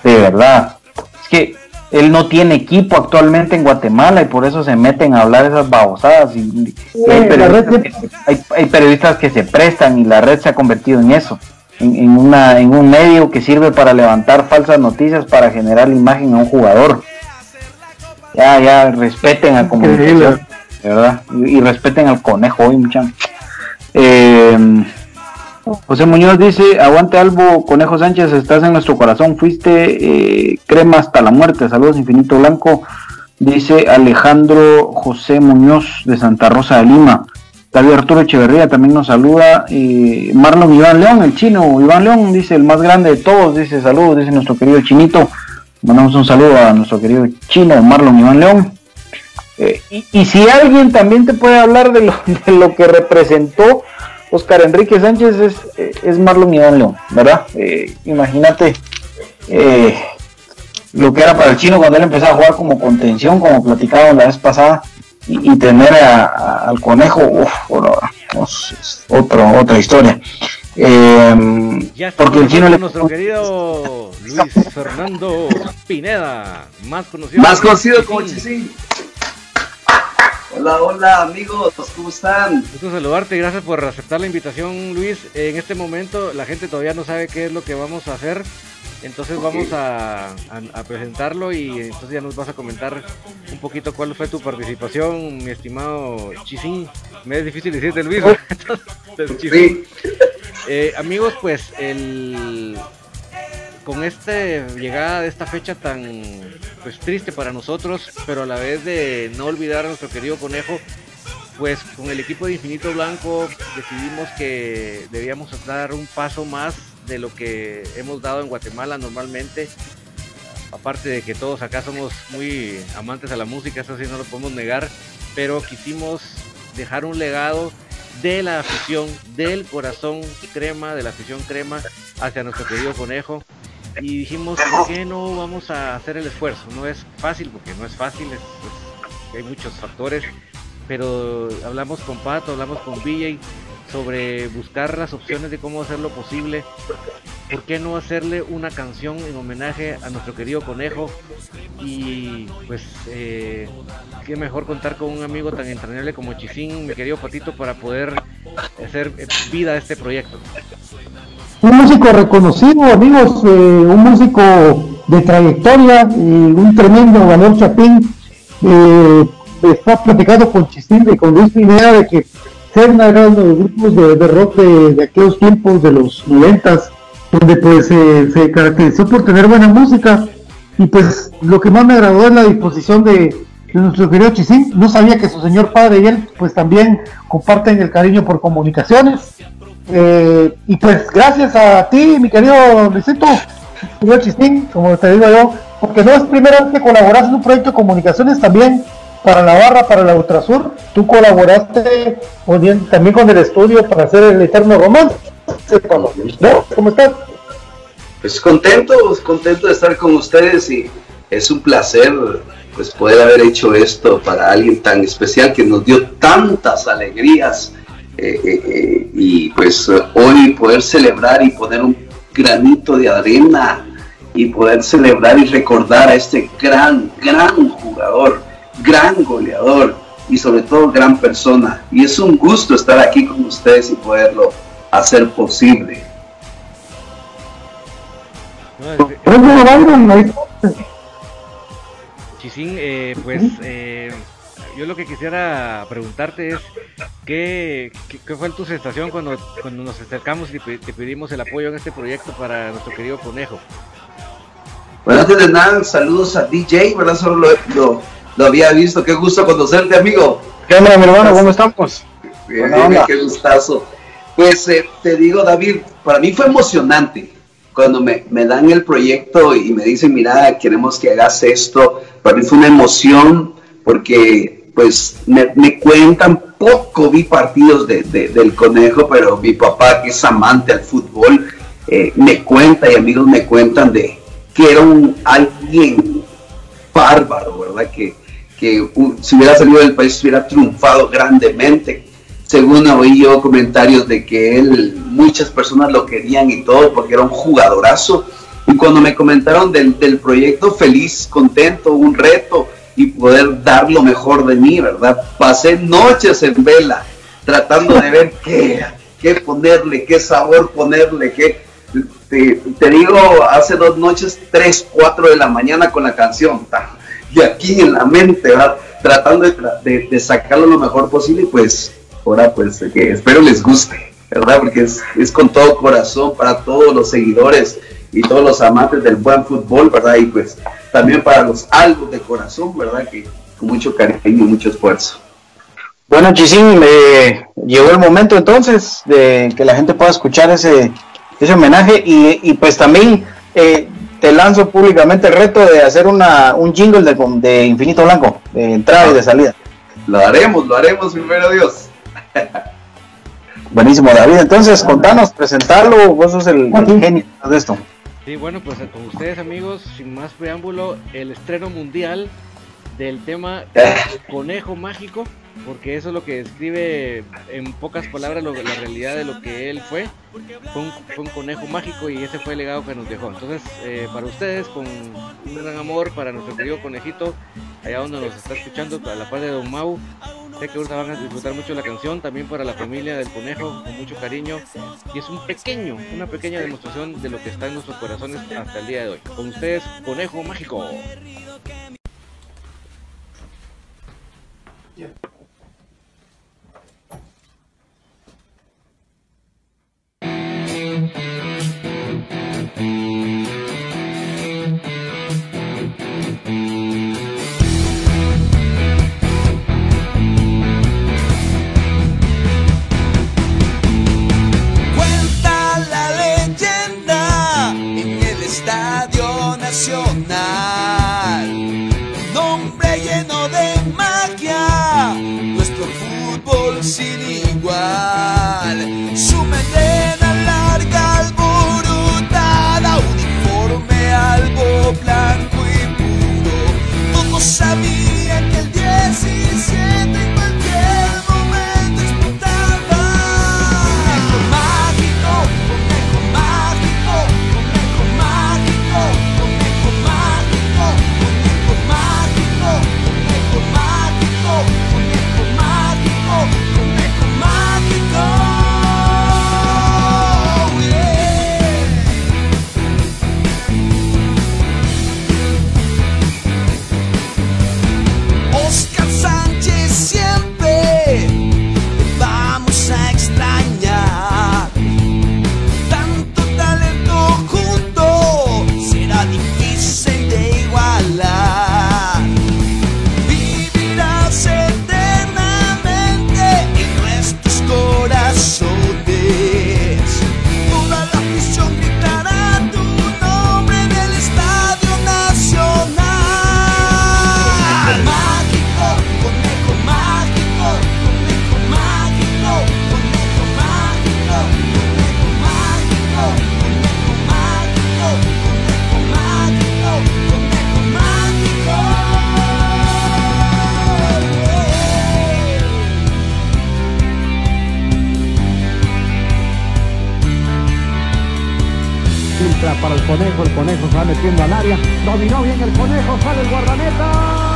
De verdad. Es que él no tiene equipo actualmente en Guatemala y por eso se meten a hablar esas babosadas. Y, hay, periodistas que, se prestan y la red se ha convertido en eso. En, una, en un medio que sirve para levantar falsas noticias para generar la imagen a un jugador. Ya, ya, respeten a comunicación, de verdad. Y, respeten al conejo hoy, muchachos. Eh, José Muñoz dice, aguante Albo, Conejo Sánchez, estás en nuestro corazón, fuiste eh, crema hasta la muerte, saludos infinito blanco, dice Alejandro José Muñoz de Santa Rosa de Lima, David Arturo Echeverría también nos saluda, eh, Marlon Iván León, el chino, Iván León dice, el más grande de todos, dice saludos, dice nuestro querido chinito, mandamos un saludo a nuestro querido chino, Marlon Iván León, eh, y, si alguien también te puede hablar de lo, de lo que representó Oscar Enrique Sánchez, es, eh, es Marlon Iván León, ¿verdad? Eh, imagínate lo que era para el chino cuando él empezó a jugar como contención, como platicábamos la vez pasada, y, tener al conejo, uff, otro, otra historia. Porque el chino le... nuestro querido Luis Fernando Pineda, más conocido, más conocido como Chisín. Hola, hola amigos, ¿cómo están? Gusto saludarte, gracias por aceptar la invitación Luis. En este momento la gente todavía no sabe qué es lo que vamos a hacer, entonces vamos a, presentarlo y entonces ya nos vas a comentar un poquito cuál fue tu participación, mi estimado Chisín. Me es difícil decirte Luis. sí. Eh, amigos, pues el con esta llegada de esta fecha tan pues triste para nosotros, pero a la vez de no olvidar a nuestro querido conejo, pues con el equipo de Infinito Blanco decidimos que debíamos dar un paso más de lo que hemos dado en Guatemala normalmente. Aparte de que todos acá somos muy amantes a la música, eso sí no lo podemos negar, pero quisimos dejar un legado de la afición, del corazón crema, de la afición crema hacia nuestro querido conejo. Y dijimos, ¿por qué no vamos a hacer el esfuerzo? No es fácil, porque no es fácil, hay muchos factores, pero hablamos con Pato, hablamos con BJ sobre buscar las opciones de cómo hacerlo posible. ¿Por qué no hacerle una canción en homenaje a nuestro querido conejo? Y pues, eh, qué mejor contar con un amigo tan entrañable como Chisín, mi querido Patito, para poder hacer vida a este proyecto. Un músico reconocido, amigos, eh, un músico de trayectoria, eh, un tremendo valor Chapín. Eh, está platicando con Chistín y con Luis Pineda de que Serna era uno de los grupos de, rock de, aquellos tiempos de los noventas, donde pues se caracterizó por tener buena música. Y pues lo que más me agradó es la disposición de, nuestro querido Chisín. No sabía que su señor padre y él pues también comparten el cariño por comunicaciones. Eh, y pues gracias a ti, mi querido Luisito, querido Chistín, como te digo yo, porque no es primera vez que colaboras en un proyecto de comunicaciones también para la barra, para la Ultrasur. Tú colaboraste también con el estudio para hacer el Eterno Romance. ¿No? ¿Cómo estás? Pues contento, contento de estar con ustedes y es un placer pues poder haber hecho esto para alguien tan especial que nos dio tantas alegrías eh, eh, eh, y pues hoy poder celebrar y poner un granito de arena y poder celebrar y recordar a este gran, gran jugador, gran goleador y sobre todo gran persona. Y es un gusto estar aquí con ustedes y poderlo hacer posible. Chisín, eh, pues eh, yo lo que quisiera preguntarte es ¿qué, qué, qué fue tu sensación cuando, cuando nos acercamos y te pedimos el apoyo en este proyecto para nuestro querido conejo? Bueno, antes de nada, saludos a DJ, ¿verdad? Solo lo, lo- lo había visto. Qué gusto conocerte, amigo. ¿Qué onda, mi hermano? ¿Cómo estamos? Bien, bien, qué gustazo. Pues eh, te digo, David, para mí fue emocionante cuando me, me dan el proyecto y me dicen, mira, queremos que hagas esto. Para mí fue una emoción porque, pues, me, me cuentan poco, vi partidos de- de- del conejo, pero mi papá, que es amante al fútbol, eh, me cuenta y amigos me cuentan de que era un alguien bárbaro, ¿verdad? Que, que uh, si hubiera salido del país hubiera triunfado grandemente. Según oí yo comentarios de que él, muchas personas lo querían y todo porque era un jugadorazo. Y cuando me comentaron del, del proyecto, feliz, contento, un reto y poder dar lo mejor de mí, ¿verdad? Pasé noches en vela tratando de ver qué, qué ponerle, qué sabor ponerle, qué, te, te digo, hace dos noches, 3, 4 de la mañana con la canción. ta, Y aquí en la mente, ¿verdad? tratando de, de- de sacarlo lo mejor posible. Pues, ahora, pues, que espero les guste, ¿verdad? Porque es, con todo corazón para todos los seguidores y todos los amantes del buen fútbol, ¿verdad? Y pues también para los algo de corazón, ¿verdad? Que mucho cariño y mucho esfuerzo. Bueno, Chisín, eh, llegó el momento entonces de que la gente pueda escuchar ese, ese homenaje y, y pues también eh, te lanzo públicamente el reto de hacer una, un jingle de, de Infinito Blanco, de entrada y de salida. Lo haremos, lo haremos primero Dios. Buenísimo, David. Entonces, contanos, presentarlo, vos sos el, el genio de esto. Sí, bueno, pues con ustedes amigos, sin más preámbulo, el estreno mundial del tema Conejo Mágico, porque eso es lo que describe en pocas palabras la realidad de lo que él fue. Fue un, conejo mágico y ese fue el legado que nos dejó. Entonces, eh, para ustedes, con un gran amor para nuestro querido conejito, allá donde nos está escuchando, a la parte de Don Mau, sé que ahorita van a disfrutar mucho la canción, también para la familia del conejo, con mucho cariño. Y es un pequeño, una pequeña demostración de lo que está en nuestros corazones hasta el día de hoy. Con ustedes, Conejo Mágico. Su melena larga alborotada, uniforme algo blanco y puro. Todos sabían conejo, el conejo se va metiendo al área, dominó bien el conejo, sale el guardameta.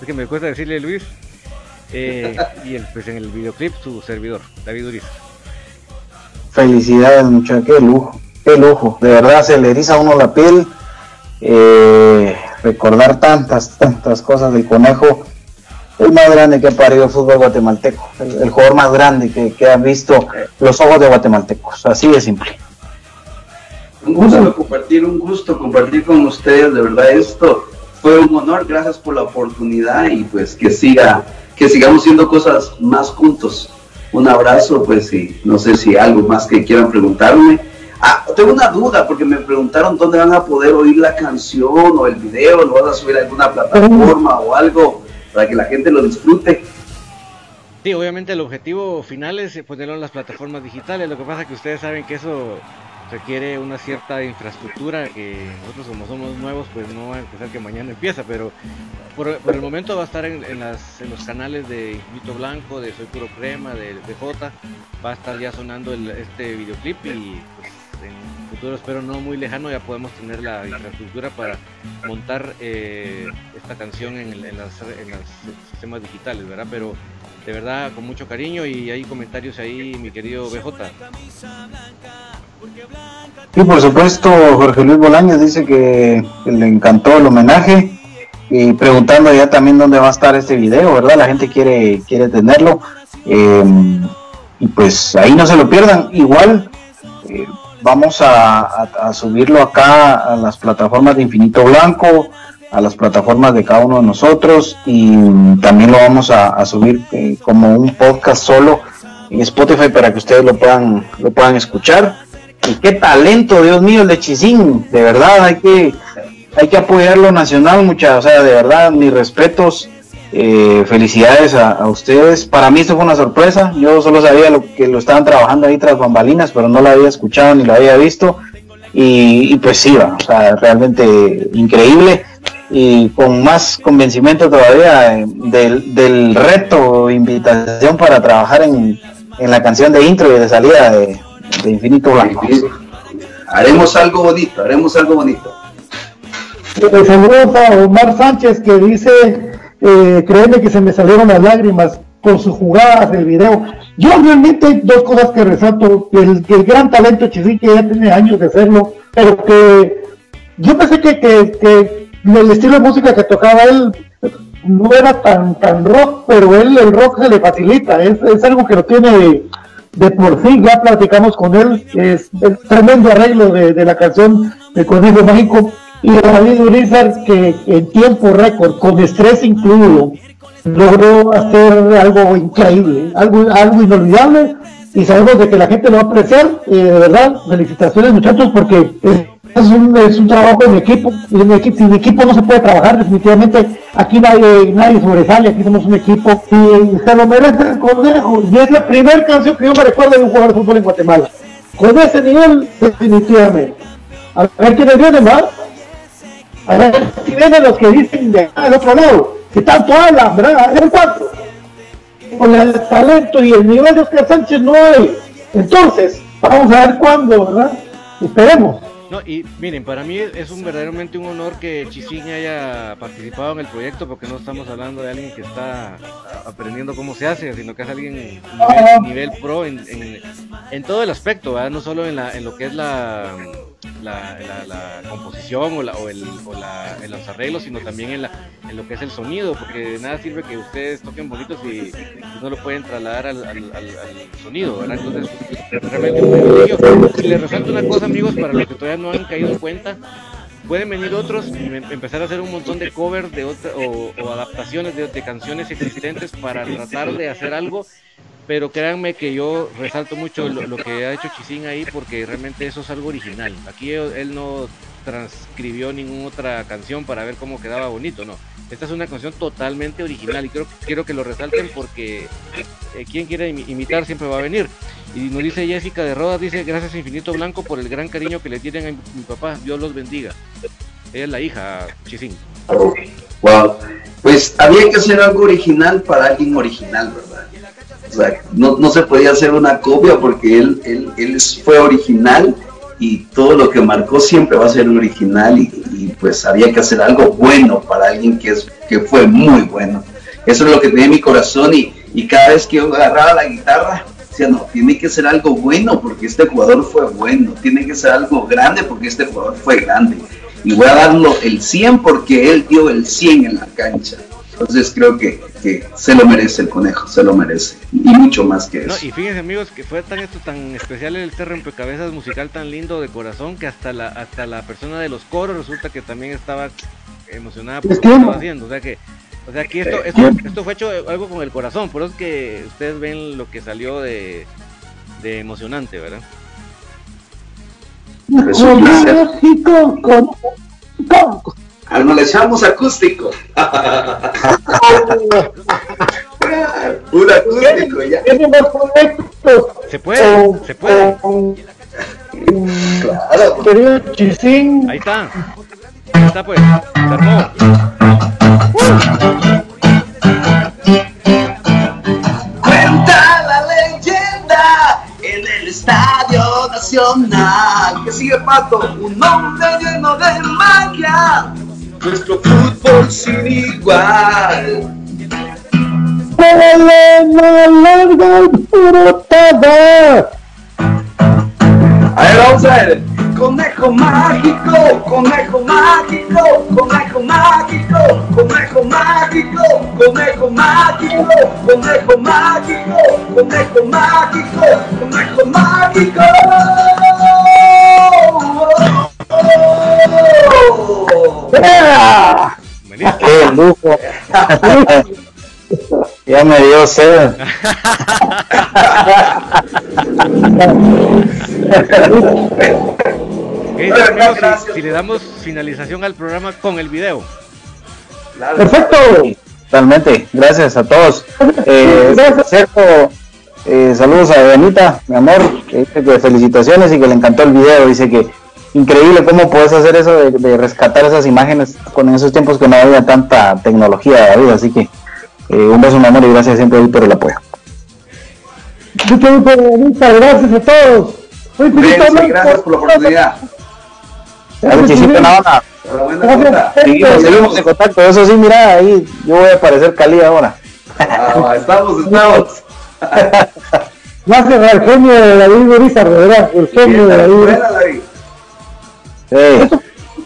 es que me cuesta decirle Luis, eh, y el, pues en el videoclip su servidor, David Uriz. Felicidades, muchachos, qué lujo, qué lujo. De verdad se le eriza a uno la piel. eh, recordar tantas, tantas cosas del conejo. El más grande que ha parido el fútbol guatemalteco. El, el jugador más grande que, que han visto los ojos de guatemaltecos. Así de simple. Un gusto compartir, un gusto compartir con ustedes, de verdad esto fue un honor, gracias por la oportunidad y pues que siga, que sigamos haciendo cosas más juntos. Un abrazo, pues y no sé si algo más que quieran preguntarme. Ah, tengo una duda porque me preguntaron dónde van a poder oír la canción o el video, lo vas a subir a alguna plataforma o algo para que la gente lo disfrute. Sí, obviamente el objetivo final es eh, ponerlo en las plataformas digitales, lo que pasa es que ustedes saben que eso requiere una cierta infraestructura que nosotros como somos nuevos pues no va a empezar que mañana empieza, pero por, el momento va a estar en, en las, en los canales de Infinito Blanco, de Soy Puro Crema, de, de J, va a estar ya sonando el- este videoclip y pues, en un futuro espero no muy lejano ya podemos tener la infraestructura para montar eh, esta canción en, el- en las, en los sistemas digitales, ¿verdad? Pero de verdad con mucho cariño y hay comentarios ahí, mi querido BJ. Y por supuesto, Jorge Luis Bolaños dice que, le encantó el homenaje y preguntando ya también dónde va a estar este video, ¿verdad? La gente quiere, quiere tenerlo. Eh, y pues ahí no se lo pierdan. Igual eh, vamos a, subirlo acá a las plataformas de Infinito Blanco, a las plataformas de cada uno de nosotros y también lo vamos a, a subir eh, como un podcast solo en Spotify para que ustedes lo puedan, lo puedan escuchar. Y qué talento, Dios mío, el de Chisín, de verdad, hay que, hay que apoyarlo nacional, muchachos, o sea, de verdad, mis respetos, eh, felicidades a, a ustedes. Para mí esto fue una sorpresa, yo solo sabía lo que lo estaban trabajando ahí tras bambalinas, pero no lo había escuchado ni lo había visto. Y, y pues sí, va, o sea, realmente increíble y con más convencimiento todavía eh, del, del reto, invitación para trabajar en, en la canción de intro y de salida de, de Infinito Blanco. Haremos algo bonito, haremos algo bonito. Saludos a Omar Sánchez que dice, eh, créeme que se me salieron las lágrimas con sus jugadas del video. Yo realmente hay dos cosas que resalto, el, el gran talento de Chisín que ya tiene años de hacerlo, pero que yo pensé que, que, que el estilo de música que tocaba él no era tan, tan rock, pero él el rock se le facilita, es, es algo que lo tiene de, por sí, ya platicamos con él, es el tremendo arreglo de, de la canción de Conejo Mágico. Y David Urizar que en tiempo récord, con estrés incluido, logró hacer algo increíble, algo, algo inolvidable. Y sabemos de que la gente lo va a apreciar. Y de verdad, felicitaciones muchachos porque es un, es un trabajo en equipo y en equipo, sin equipo no se puede trabajar definitivamente, aquí nadie, nadie sobresale, aquí somos un equipo y se lo merece el conejo y es la primera canción que yo me recuerdo de un jugador de fútbol en Guatemala, con ese nivel definitivamente. A ver quiénes vienen, ¿verdad? A ver si vienen los que dicen de acá del otro lado, que tanto hablan, ¿verdad? Ver cuánto. con el talento y el nivel de Oscar Sánchez no hay. Entonces, vamos a ver cuándo, ¿verdad? Esperemos. No, y miren, para mí es un verdaderamente un honor que Chisín haya participado en el proyecto, porque no estamos hablando de alguien que está aprendiendo cómo se hace, sino que es alguien nivel, nivel pro en, en, todo el aspecto, no solo en, la, en lo que es la, la, la, la composición o, la, o, el, o la, en los arreglos, sino también en, la, en lo que es el sonido, porque nada sirve que ustedes toquen bonitos y, no lo pueden trasladar al, al, al, sonido, ¿verdad? Entonces, realmente. Y les resalto una cosa, amigos, para los que todavía no han caído en cuenta, pueden venir otros y empezar a hacer un montón de covers de otra, o, o, adaptaciones de, de, canciones existentes para tratar de hacer algo. Pero créanme que yo resalto mucho lo, que ha hecho Chisín ahí porque realmente eso es algo original. Aquí él no transcribió ninguna otra canción para ver cómo quedaba bonito, no. Esta es una canción totalmente original y creo, quiero que lo resalten porque eh, quien quiera imitar siempre va a venir. Y nos dice Jessica de Rodas, dice, gracias Infinito Blanco por el gran cariño que le tienen a mi, papá, Dios los bendiga. Ella es la hija, Chisín. Wow. Pues había que hacer algo original para alguien original, ¿verdad? No, no se podía hacer una copia porque él, él, él fue original y todo lo que marcó siempre va a ser original y, y, pues había que hacer algo bueno para alguien que, es, que fue muy bueno. Eso es lo que tenía en mi corazón y, y cada vez que yo agarraba la guitarra, decía, no, tiene que ser algo bueno porque este jugador fue bueno, tiene que ser algo grande porque este jugador fue grande. Y voy a darlo el 100 porque él dio el 100 en la cancha. Entonces creo que, que, se lo merece el conejo, se lo merece. Y mucho más que eso. No, y fíjense amigos que fue tan esto tan especial el este rompecabezas musical tan lindo de corazón que hasta la, hasta la persona de los coros resulta que también estaba emocionada por lo que estaba haciendo. O sea que, o sea que esto, esto, esto fue hecho algo con el corazón, por eso es que ustedes ven lo que salió de, de emocionante, ¿verdad? México con, con, no le echamos acústico. Un acústico ya. Se puede, se puede. Claro. Querido Chisín. Ahí está. Ahí está pues. Se armó. Cuenta la leyenda en el Estadio Nacional. Que sigue Pato, un hombre de nuestro fútbol sin igual. larga disfrutada. A ver, vamos ver. Conejo mágico, conejo mágico, conejo mágico, conejo mágico, conejo mágico, conejo mágico, conejo mágico, conejo mágico. ¡Qué lujo! ya me dio sed. si, si, le damos finalización al programa con el video. Perfecto. Totalmente. Gracias a todos. Eh, Sergio, eh, saludos a Benita, mi amor. Que dice que felicitaciones y que le encantó el video. Dice que increíble cómo puedes hacer eso de, de, rescatar esas imágenes con esos tiempos que no había tanta tecnología David, así que eh, un beso mi amor y gracias siempre por el apoyo. Muchas gracias a todos. Muy gracias, gracias por la oportunidad. Nada seguimos, seguimos en contacto. Eso sí mira ahí yo voy a aparecer Cali ahora. Ah, estamos estamos. Gracias al genio de David Urizar, ¿verdad? el genio de David Hey.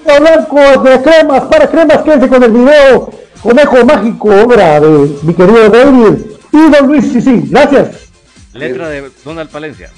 Blanco de cremas, para cremas, quédense con el video Conejo Mágico, obra de mi querido David y Don Luis sí, sí, gracias. Letra de Donald Palencia.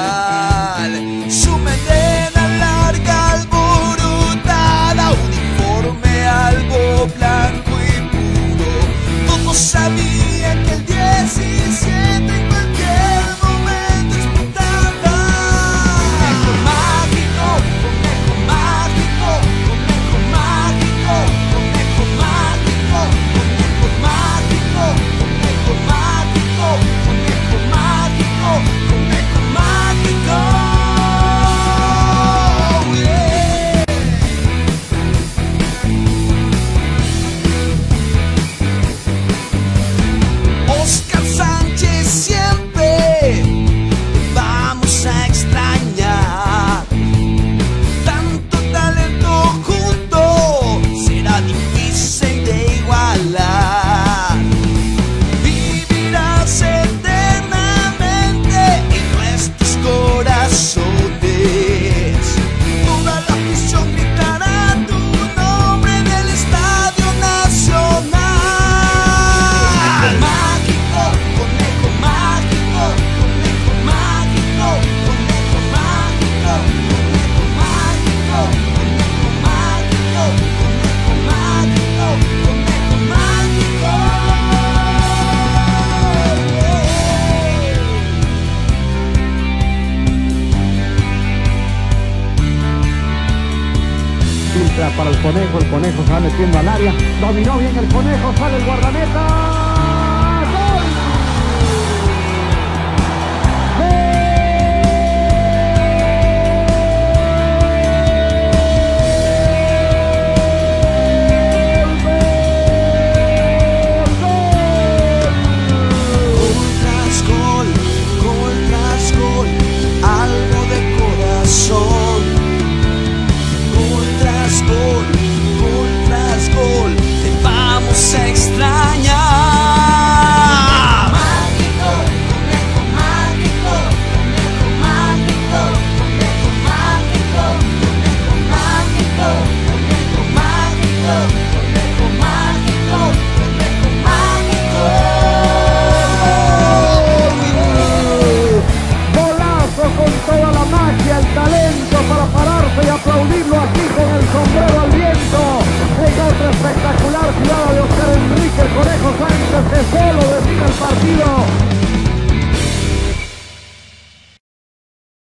Ah.